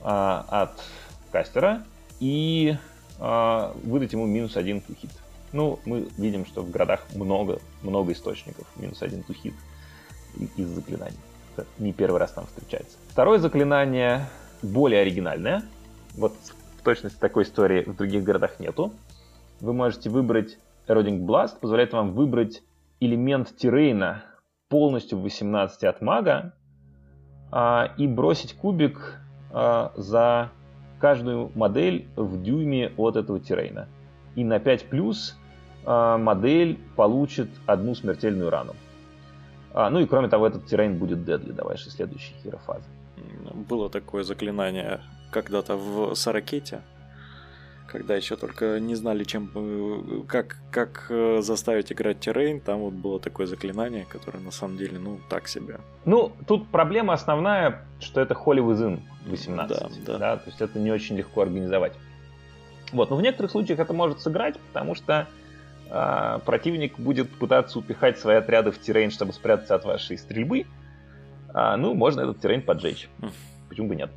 от кастера и выдать ему минус 1 тухит. Ну, мы видим, что в городах много, много источников минус 1 тухит из заклинаний. Это не первый раз там встречается. Второе заклинание более оригинальное. Вот в точности такой истории в других городах нету. Вы можете выбрать Eroding Blast, позволяет вам выбрать элемент террейна полностью в 18 от мага а, и бросить кубик а, за каждую модель в дюйме от этого террейна. И на 5 плюс а, модель получит одну смертельную рану. А, ну и кроме того, этот террейн будет дедли до вашей следующей хирофазы. Было такое заклинание когда-то в Саракете, когда еще только не знали, чем, э, как, как э, заставить играть террейн, там вот было такое заклинание, которое на самом деле, ну, так себе. Ну, тут проблема основная, что это Holy Within 18. Да, да. да, то есть это не очень легко организовать. Вот, но в некоторых случаях это может сыграть, потому что э, противник будет пытаться упихать свои отряды в террейн, чтобы спрятаться от вашей стрельбы. А, ну, можно этот террейн поджечь. Почему бы нет?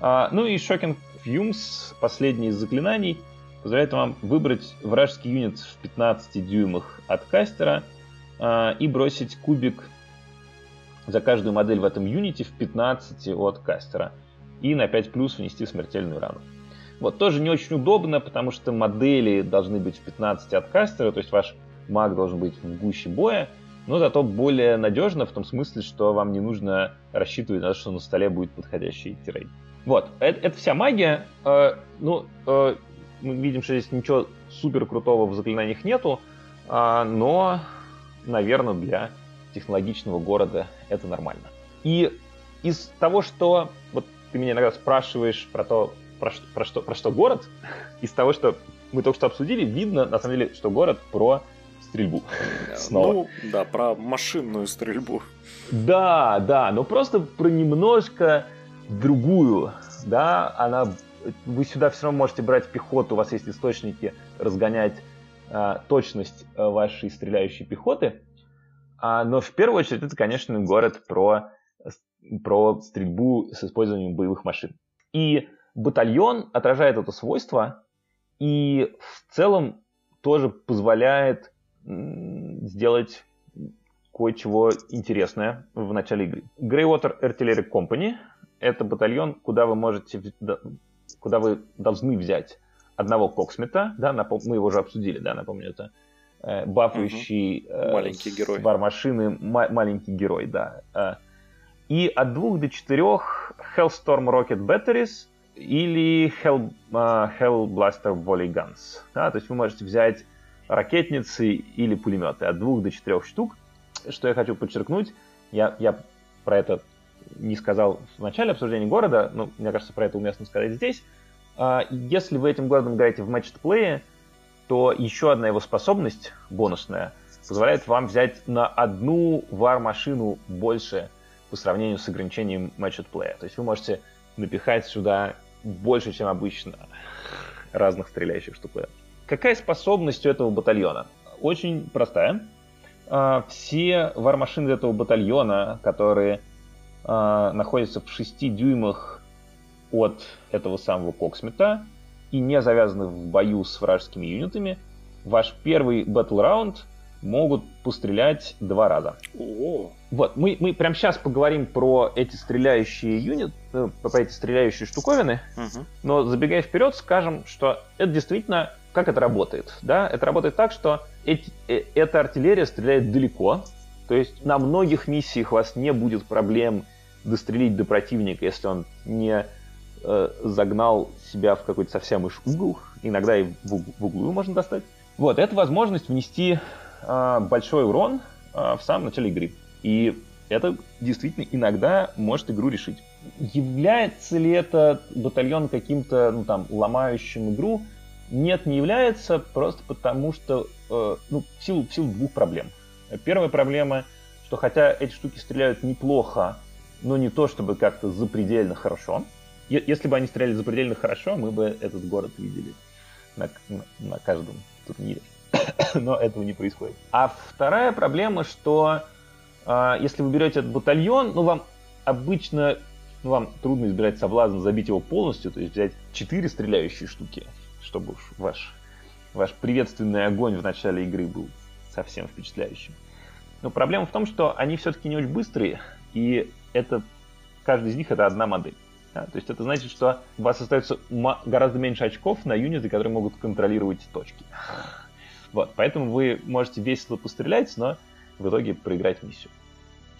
А, ну и Shocking Fumes, последний из заклинаний, позволяет вам выбрать вражеский юнит в 15 дюймах от кастера а, и бросить кубик за каждую модель в этом юните в 15 от кастера. И на 5 плюс внести смертельную рану. Вот, тоже не очень удобно, потому что модели должны быть в 15 от кастера, то есть ваш маг должен быть в гуще боя, но зато более надежно в том смысле, что вам не нужно рассчитывать на то, что на столе будет подходящий тирейд. Вот, это, это вся магия. Э, ну, э, мы видим, что здесь ничего супер крутого в заклинаниях нету, э, но, наверное, для технологичного города это нормально. И из того, что вот ты меня иногда спрашиваешь про то, про про что, про что город, из того, что мы только что обсудили, видно, на самом деле, что город про стрельбу. Снова. Ну, да, про машинную стрельбу. Да, да, но просто про немножко другую, да, она вы сюда все равно можете брать пехоту, у вас есть источники, разгонять а, точность а, вашей стреляющей пехоты. А, но в первую очередь это, конечно, город про, про стрельбу с использованием боевых машин. И батальон отражает это свойство и в целом тоже позволяет сделать кое-чего интересное в начале игры. Greywater Artillery Company — это батальон, куда вы можете, куда вы должны взять одного коксмета, да, напом... мы его уже обсудили, да, напомню, это э, бафающий угу. маленький герой. бар машины, ма- маленький герой, да. Э, и от двух до четырех Hellstorm Rocket Batteries или Hell, э, Hell Blaster Volley Guns. Да, то есть вы можете взять ракетницы или пулеметы от двух до четырех штук. Что я хочу подчеркнуть, я, я про это не сказал в начале обсуждения города, но мне кажется, про это уместно сказать здесь. А, если вы этим городом играете в матч-плее, то еще одна его способность, бонусная, позволяет вам взять на одну вар-машину больше по сравнению с ограничением матч-плея. То есть вы можете напихать сюда больше, чем обычно разных стреляющих штук. Какая способность у этого батальона? Очень простая. А, все вар-машины этого батальона, которые а, находятся в 6 дюймах от этого самого Коксмита и не завязаны в бою с вражескими юнитами, ваш первый батл раунд могут пострелять два раза. О. Вот, мы, мы прямо сейчас поговорим про эти стреляющие юнит, э, про эти стреляющие штуковины, угу. но забегая вперед, скажем, что это действительно, как это работает, да? Это работает так, что эти, э, эта артиллерия стреляет далеко, то есть на многих миссиях у вас не будет проблем дострелить до противника, если он не э, загнал себя в какой-то совсем уж угол. Иногда и в, в углу можно достать. Вот, это возможность внести э, большой урон э, в самом начале игры. И это действительно иногда может игру решить. Является ли этот батальон каким-то, ну там, ломающим игру? Нет, не является, просто потому что, э, ну, в силу, в силу двух проблем. Первая проблема, что хотя эти штуки стреляют неплохо, но не то чтобы как-то запредельно хорошо. Если бы они стреляли запредельно хорошо, мы бы этот город видели на, на, на каждом турнире. но этого не происходит. А вторая проблема, что э, если вы берете этот батальон, ну вам обычно ну, вам трудно избирать соблазн забить его полностью, то есть взять четыре стреляющие штуки, чтобы уж ваш, ваш приветственный огонь в начале игры был совсем впечатляющим. Но проблема в том, что они все-таки не очень быстрые, и это каждый из них это одна модель. Да? То есть это значит, что у вас остается гораздо меньше очков на юниты, которые могут контролировать точки. Вот, поэтому вы можете весело пострелять, но в итоге проиграть миссию.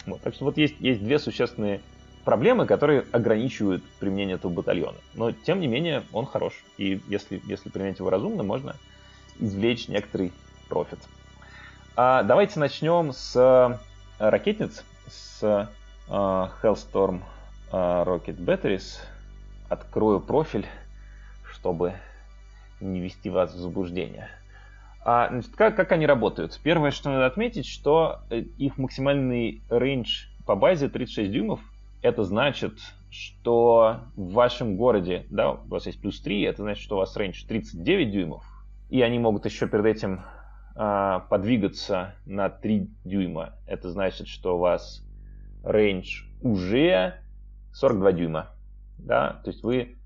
Вот, так что вот есть, есть две существенные проблемы, которые ограничивают применение этого батальона. Но, тем не менее, он хорош. И если, если применять его разумно, можно извлечь некоторый профит. А, давайте начнем с э, ракетниц, с uh, Hellstorm uh, Rocket Batteries. Открою профиль, чтобы не вести вас в заблуждение. А, значит, как, как они работают? Первое, что надо отметить, что их максимальный range по базе 36 дюймов. Это значит, что в вашем городе, да, у вас есть плюс 3, это значит, что у вас range 39 дюймов. И они могут еще перед этим а, подвигаться на 3 дюйма. Это значит, что у вас range уже 42 дюйма. Да? То есть вы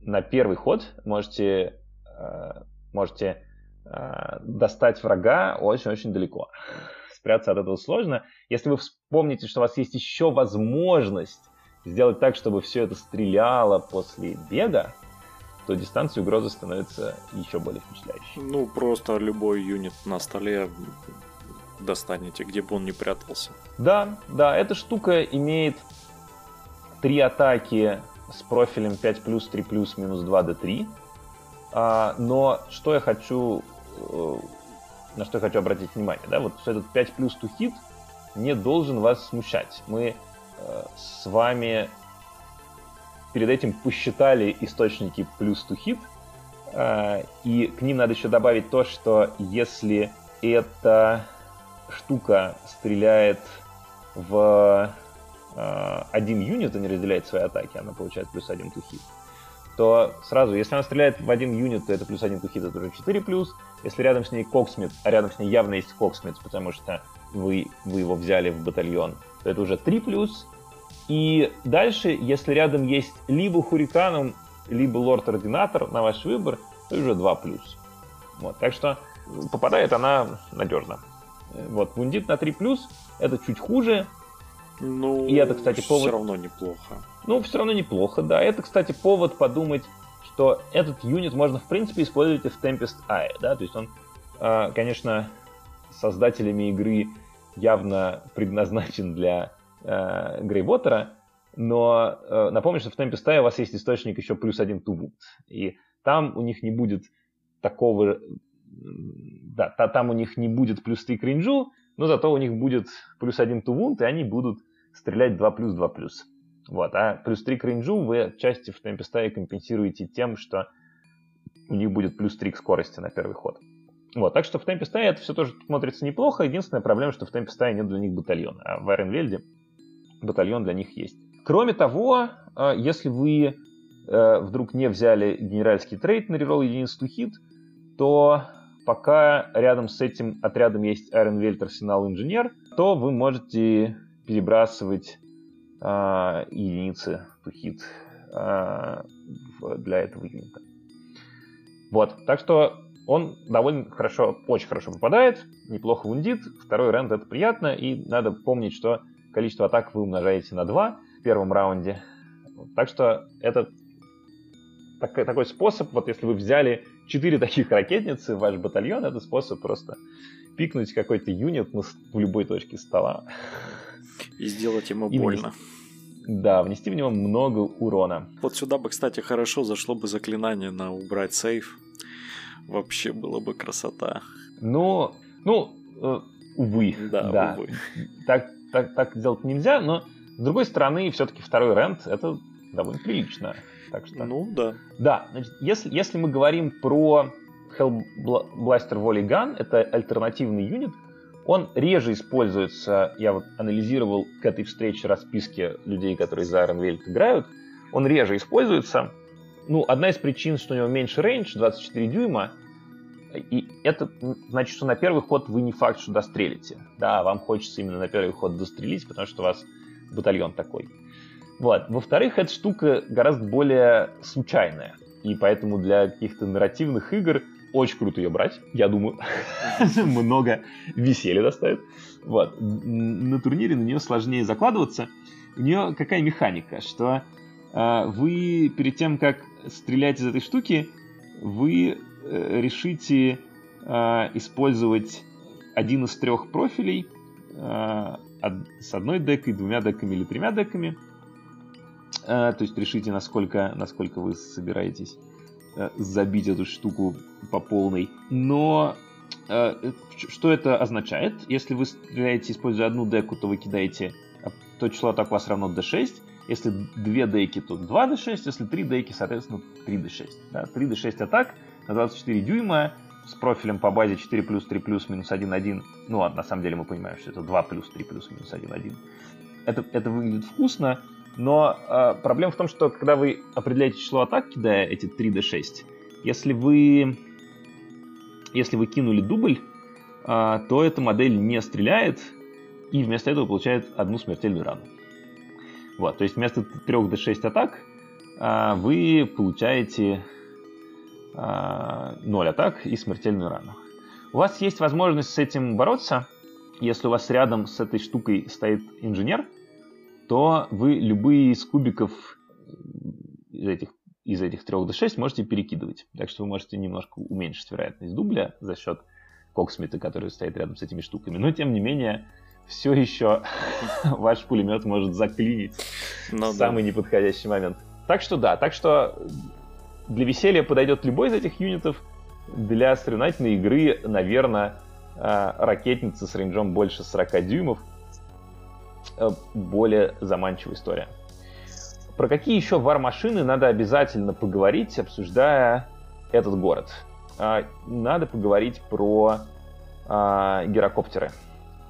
на первый ход можете, э, можете э, достать врага очень-очень далеко. Спрятаться от этого сложно. Если вы вспомните, что у вас есть еще возможность сделать так, чтобы все это стреляло после бега, то дистанция угрозы становится еще более впечатляющей. Ну, просто любой юнит на столе достанете, где бы он ни прятался. Да, да, эта штука имеет три атаки с профилем 5 плюс, 3 плюс, минус 2 до 3. А, но что я хочу, э, на что я хочу обратить внимание, да, вот этот 5 плюс to hit не должен вас смущать. Мы э, с вами перед этим посчитали источники плюс to hit, э, и к ним надо еще добавить то, что если это штука стреляет в э, один юнит, а не разделяет свои атаки, она получает плюс один тухит, то сразу, если она стреляет в один юнит, то это плюс один тухит, это уже 4 плюс. Если рядом с ней Cogsmith, а рядом с ней явно есть Cogsmith, потому что вы, вы его взяли в батальон, то это уже 3 плюс. И дальше, если рядом есть либо Хуриканом, либо Лорд-Ординатор, на ваш выбор, то уже 2 плюс. Вот, так что попадает она надежно. Вот, вундит на 3 плюс, это чуть хуже. Ну, и это, кстати, повод... все равно неплохо. Ну, все равно неплохо, да. Это, кстати, повод подумать, что этот юнит можно, в принципе, использовать и в Tempest Eye, да, то есть он, а, конечно, создателями игры явно предназначен для Грейвотера, но э, напомню, что в Tempest Eye у вас есть источник еще плюс один тубут, и там у них не будет такого да, там у них не будет плюс 3 кринжу, но зато у них будет плюс 1 тувунт, и они будут стрелять 2 плюс 2 плюс. Вот, а плюс 3 кринжу вы отчасти в темпе компенсируете тем, что у них будет плюс 3 к скорости на первый ход. Вот, так что в темпе это все тоже смотрится неплохо. Единственная проблема, что в темпе нет для них батальона, а в Айренвельде батальон для них есть. Кроме того, а, если вы э, вдруг не взяли генеральский трейд на реролл единицу hit, то пока рядом с этим отрядом есть Welt Арсенал Инженер, то вы можете перебрасывать э, единицы тухит э, для этого юнита. Вот, так что он довольно хорошо, очень хорошо попадает, неплохо вундит, второй рэнд это приятно, и надо помнить, что количество атак вы умножаете на 2 в первом раунде. Так что это такой, такой способ, вот если вы взяли четыре таких ракетницы в ваш батальон, это способ просто пикнуть какой-то юнит в любой точке стола. И сделать ему и больно. Да, внести в него много урона. Вот сюда бы, кстати, хорошо зашло бы заклинание на убрать сейф. Вообще было бы красота. Ну, ну, э, увы. Да, да. увы. Так, так, так делать нельзя, но с другой стороны, все-таки второй рент это довольно прилично. Так что... Ну, да. Да, значит, если, если мы говорим про Hellblaster Volley Gun, это альтернативный юнит, он реже используется, я вот анализировал к этой встрече расписки людей, которые за Iron Velvet играют, он реже используется. Ну, одна из причин, что у него меньше рейндж, 24 дюйма, и это значит, что на первый ход вы не факт, что дострелите. Да, вам хочется именно на первый ход дострелить, потому что у вас батальон такой. Вот. Во-вторых, эта штука гораздо более случайная. И поэтому для каких-то нарративных игр очень круто ее брать, я думаю. Много веселья доставит. Вот. На турнире на нее сложнее закладываться. У нее какая механика, что э, вы перед тем, как стрелять из этой штуки, вы э, решите э, использовать один из трех профилей э, с одной декой, двумя деками или тремя деками – а, то есть решите, насколько, насколько вы собираетесь э, забить эту штуку по полной. Но э, что это означает? Если вы стреляете, используя одну деку, то вы кидаете а, то число атак у вас равно d6. Если две деки, то 2d6. Если три деки, соответственно, 3d6. Да? 3d6 атак на 24 дюйма с профилем по базе 4 плюс 3 плюс минус 1 1. Ну, а на самом деле мы понимаем, что это 2 плюс 3 плюс минус 1 1. Это, это выглядит вкусно, но э, проблема в том, что когда вы определяете число атак, кидая эти 3d6, если вы, если вы кинули дубль, э, то эта модель не стреляет и вместо этого получает одну смертельную рану. Вот, то есть вместо 3d6 атак э, вы получаете э, 0 атак и смертельную рану. У вас есть возможность с этим бороться, если у вас рядом с этой штукой стоит инженер – то вы любые из кубиков из этих, из этих 3 до 6 можете перекидывать. Так что вы можете немножко уменьшить вероятность дубля за счет Коксмита, который стоит рядом с этими штуками. Но, тем не менее, все еще ваш пулемет может заклинить ну, в самый неподходящий момент. Так что да, так что для веселья подойдет любой из этих юнитов. Для соревновательной игры, наверное, а, ракетница с рейнджом больше 40 дюймов – Э, более заманчивая история. Про какие еще вар-машины надо обязательно поговорить, обсуждая этот город? А, надо поговорить про а, гирокоптеры,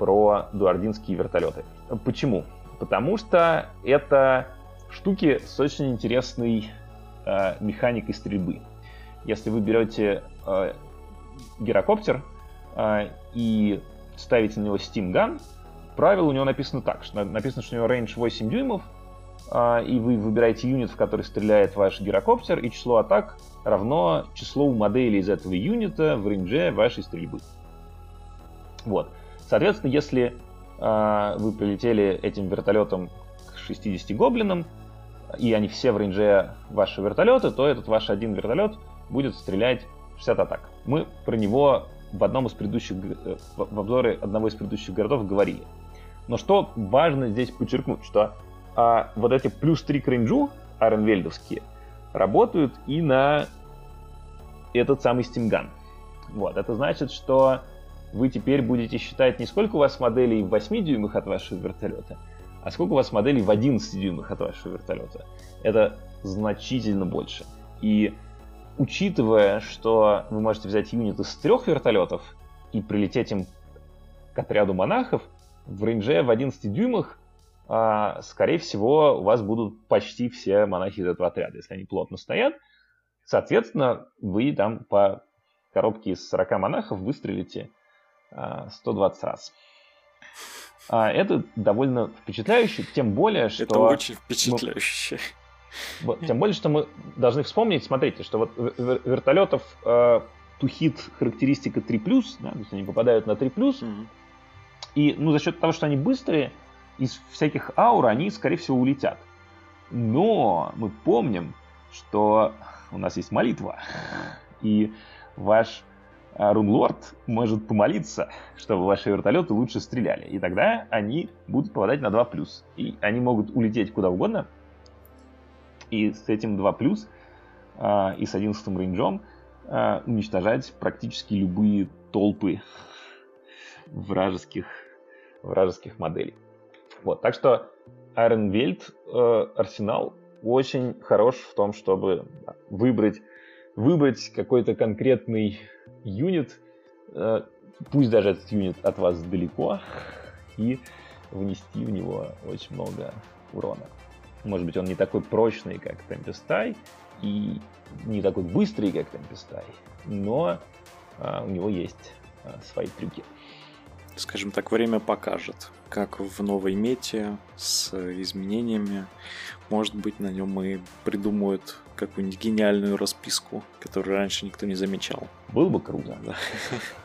про дуардинские вертолеты. Почему? Потому что это штуки с очень интересной э, механикой стрельбы. Если вы берете э, гирокоптер э, и ставите на него Steam Gun, правило у него написано так, что написано, что у него range 8 дюймов, э, и вы выбираете юнит, в который стреляет ваш гирокоптер, и число атак равно числу моделей из этого юнита в рейнже вашей стрельбы. Вот. Соответственно, если э, вы прилетели этим вертолетом к 60 гоблинам, и они все в рейнже вашего вертолета, то этот ваш один вертолет будет стрелять 60 атак. Мы про него в одном из предыдущих, э, в обзоре одного из предыдущих городов говорили. Но что важно здесь подчеркнуть, что а, вот эти плюс 3 к рейнджу, аренвельдовские, работают и на этот самый стимган. Вот, это значит, что вы теперь будете считать не сколько у вас моделей в 8 дюймах от вашего вертолета, а сколько у вас моделей в 11 дюймах от вашего вертолета. Это значительно больше. И учитывая, что вы можете взять юнит из трех вертолетов и прилететь им к отряду монахов, в рейнже в 11 дюймах, а, скорее всего, у вас будут почти все монахи из этого отряда, если они плотно стоят. Соответственно, вы там по коробке из 40 монахов выстрелите 120 а, раз. А, это довольно впечатляюще, тем более, что... Это очень впечатляюще. Мы, тем более, что мы должны вспомнить, смотрите, что вот вертолетов э, Тухит характеристика 3+, да, то есть они попадают на 3+, mm-hmm. и ну, за счет того, что они быстрые, из всяких аур они, скорее всего, улетят. Но мы помним, что у нас есть молитва, и ваш Рунлорд может помолиться, чтобы ваши вертолеты лучше стреляли. И тогда они будут попадать на 2+. И они могут улететь куда угодно. И с этим 2+, э, и с 11 рейнджом э, уничтожать практически любые толпы вражеских, вражеских моделей. Вот, так что Welt э, арсенал очень хорош в том, чтобы выбрать, выбрать какой-то конкретный юнит, э, пусть даже этот юнит от вас далеко, и внести в него очень много урона. Может быть, он не такой прочный, как Темпестай, и не такой быстрый, как Темпестай, но а, у него есть а, свои трюки. Скажем так, время покажет, как в новой мете с изменениями. Может быть, на нем и придумают какую-нибудь гениальную расписку, которую раньше никто не замечал. Было бы круто. Да.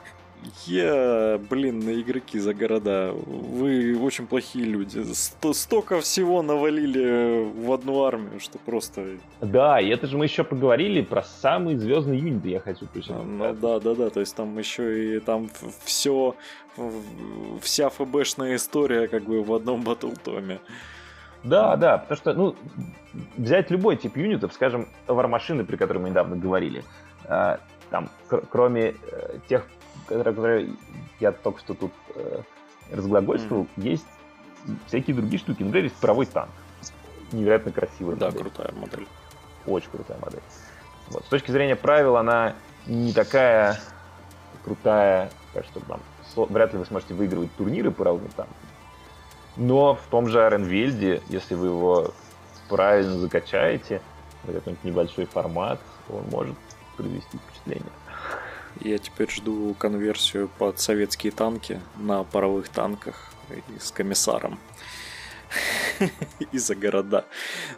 Я, блин, на игроки за города. Вы очень плохие люди. Сто, столько всего навалили в одну армию, что просто... Да, и это же мы еще поговорили про самые звездные юниты, я хочу причем. Ну да, да, да. То есть там еще и там все, вся ФБшная история как бы в одном батлтоме. Да, да, потому что, ну, взять любой тип юнитов, скажем, вармашины, при которой мы недавно говорили, э, там, кр- кроме э, тех, которые я только что тут э, разглагольствовал, mm. есть всякие другие штуки. Например, есть паровой танк. Невероятно красивый. Да, модель. крутая модель. Очень крутая модель. Вот. С точки зрения правил, она не такая крутая, так что там вряд ли вы сможете выигрывать турниры паровыми танками. Но в том же Аренвельде, если вы его правильно закачаете на какой-нибудь небольшой формат, он может произвести впечатление. Я теперь жду конверсию под советские танки на паровых танках и с комиссаром. И за города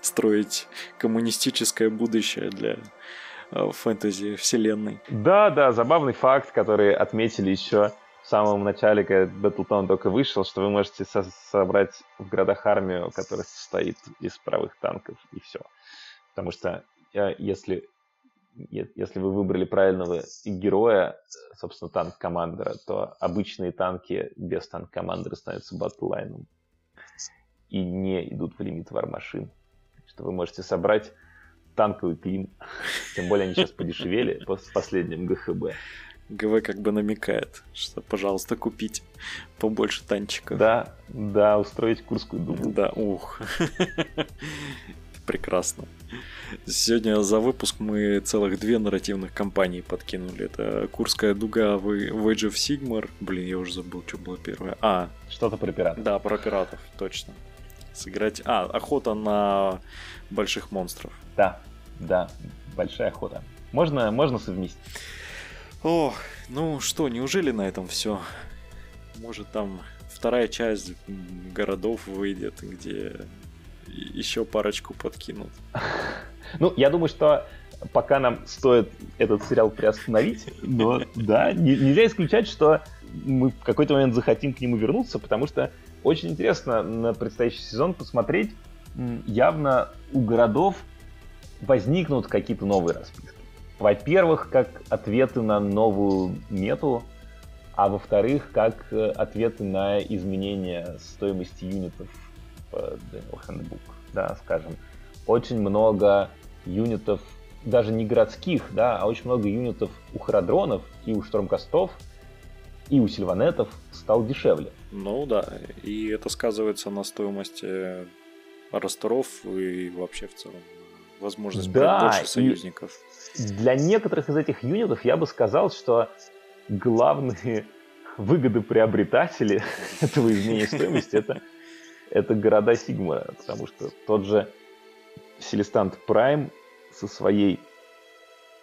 строить коммунистическое будущее для э, фэнтези вселенной. Да, да, забавный факт, который отметили еще в самом начале, когда Battletown только вышел, что вы можете со- собрать в городах армию, которая состоит из правых танков, и все. Потому что э, если, если вы выбрали правильного героя, собственно, танк-командера, то обычные танки без танк-командера становятся батллайном и не идут в лимит вармашин. Что вы можете собрать танковый клин. Тем более они сейчас подешевели с последним ГХБ. ГВ как бы намекает, что, пожалуйста, купить побольше танчиков. Да, да, устроить Курскую дугу. Да, ух. Прекрасно. Сегодня за выпуск мы целых две нарративных кампании подкинули. Это Курская дуга в Age of Sigmar. Блин, я уже забыл, что было первое. А. Что-то про пиратов. Да, про пиратов, точно. Сыграть... А, охота на больших монстров. Да, да, большая охота. Можно, можно совместить. Ох, ну что, неужели на этом все? Может там вторая часть городов выйдет, где еще парочку подкинут. Ну, я думаю, что пока нам стоит этот сериал приостановить, но да, нельзя исключать, что мы в какой-то момент захотим к нему вернуться, потому что очень интересно на предстоящий сезон посмотреть. Явно у городов возникнут какие-то новые расписки. Во-первых, как ответы на новую мету, а во-вторых, как э, ответы на изменения стоимости юнитов в Daniel Handbook, да, скажем. Очень много юнитов, даже не городских, да, а очень много юнитов у Харадронов и у Штурмкастов и у Сильванетов стал дешевле. Ну да, и это сказывается на стоимости Росторов и вообще в целом возможность да, больше союзников. Для некоторых из этих юнитов я бы сказал, что главные выгодоприобретатели этого изменения стоимости это, это города Сигма, потому что тот же Селестант Прайм со своей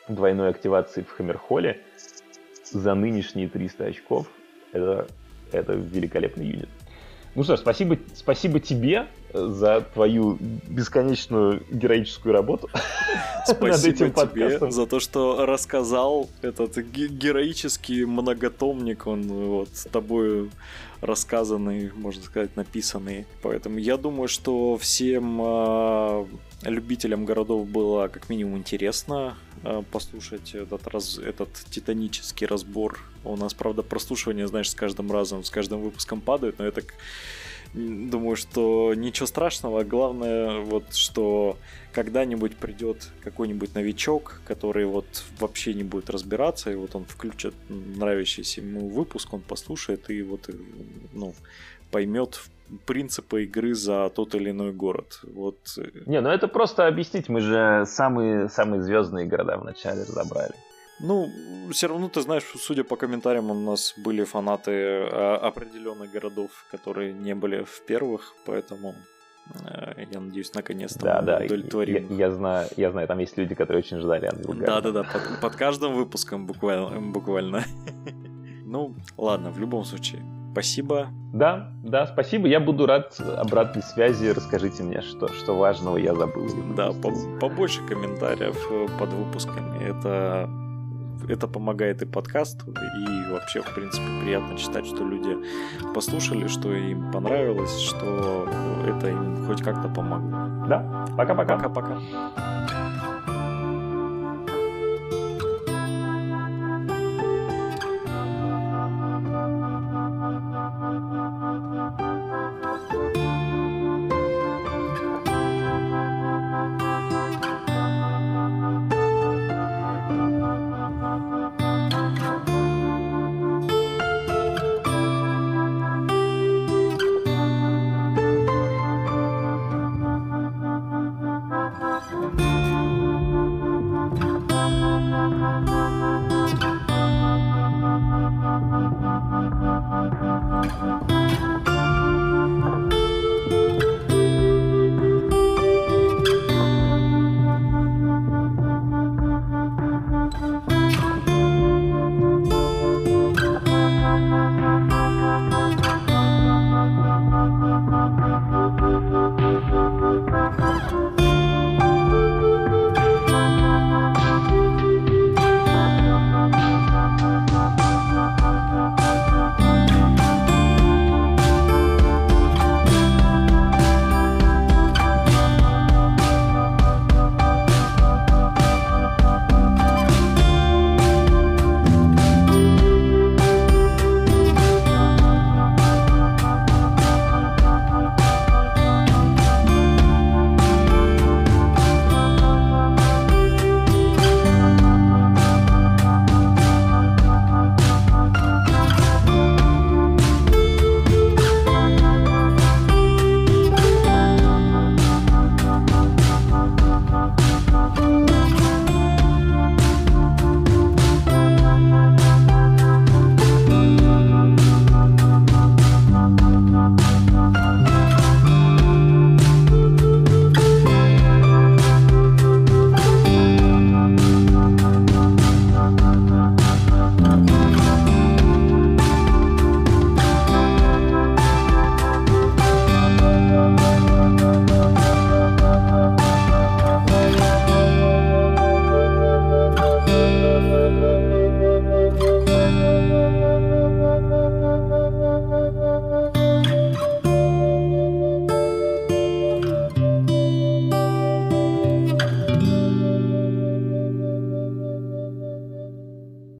двойной активацией в Хаммерхолле за нынешние 300 очков это, это великолепный юнит. Ну что ж, спасибо, спасибо тебе за твою бесконечную героическую работу Спасибо над этим подкастом. тебе за то, что рассказал этот героический многотомник, он вот с тобой рассказанный, можно сказать, написанный. Поэтому я думаю, что всем э, любителям городов было как минимум интересно э, послушать этот, раз, этот титанический разбор. У нас, правда, прослушивание, знаешь, с каждым разом, с каждым выпуском падает, но я так думаю, что ничего страшного. Главное, вот, что когда-нибудь придет какой-нибудь новичок, который вот вообще не будет разбираться, и вот он включит нравящийся ему выпуск, он послушает и вот, ну, поймет принципы игры за тот или иной город. Вот. Э, не, ну это просто объяснить, мы же самые, самые звездные города вначале разобрали. Ну, все равно, ты знаешь, судя по комментариям, у нас были фанаты э, определенных городов, которые не были в первых, поэтому э, я надеюсь, наконец-то да, да. удовлетворим. Я, я, знаю, я знаю, там есть люди, которые очень ждали Ангел Да-да-да, под, под каждым выпуском буквально. буквально. Ну, ладно, в любом случае, спасибо. Да, да, спасибо. Я буду рад обратной связи. Расскажите мне, что, что важного я забыл. Да, побольше комментариев э, под выпусками. Это это помогает и подкасту, и вообще, в принципе, приятно читать, что люди послушали, что им понравилось, что это им хоть как-то помогло. Да, пока-пока. Пока-пока.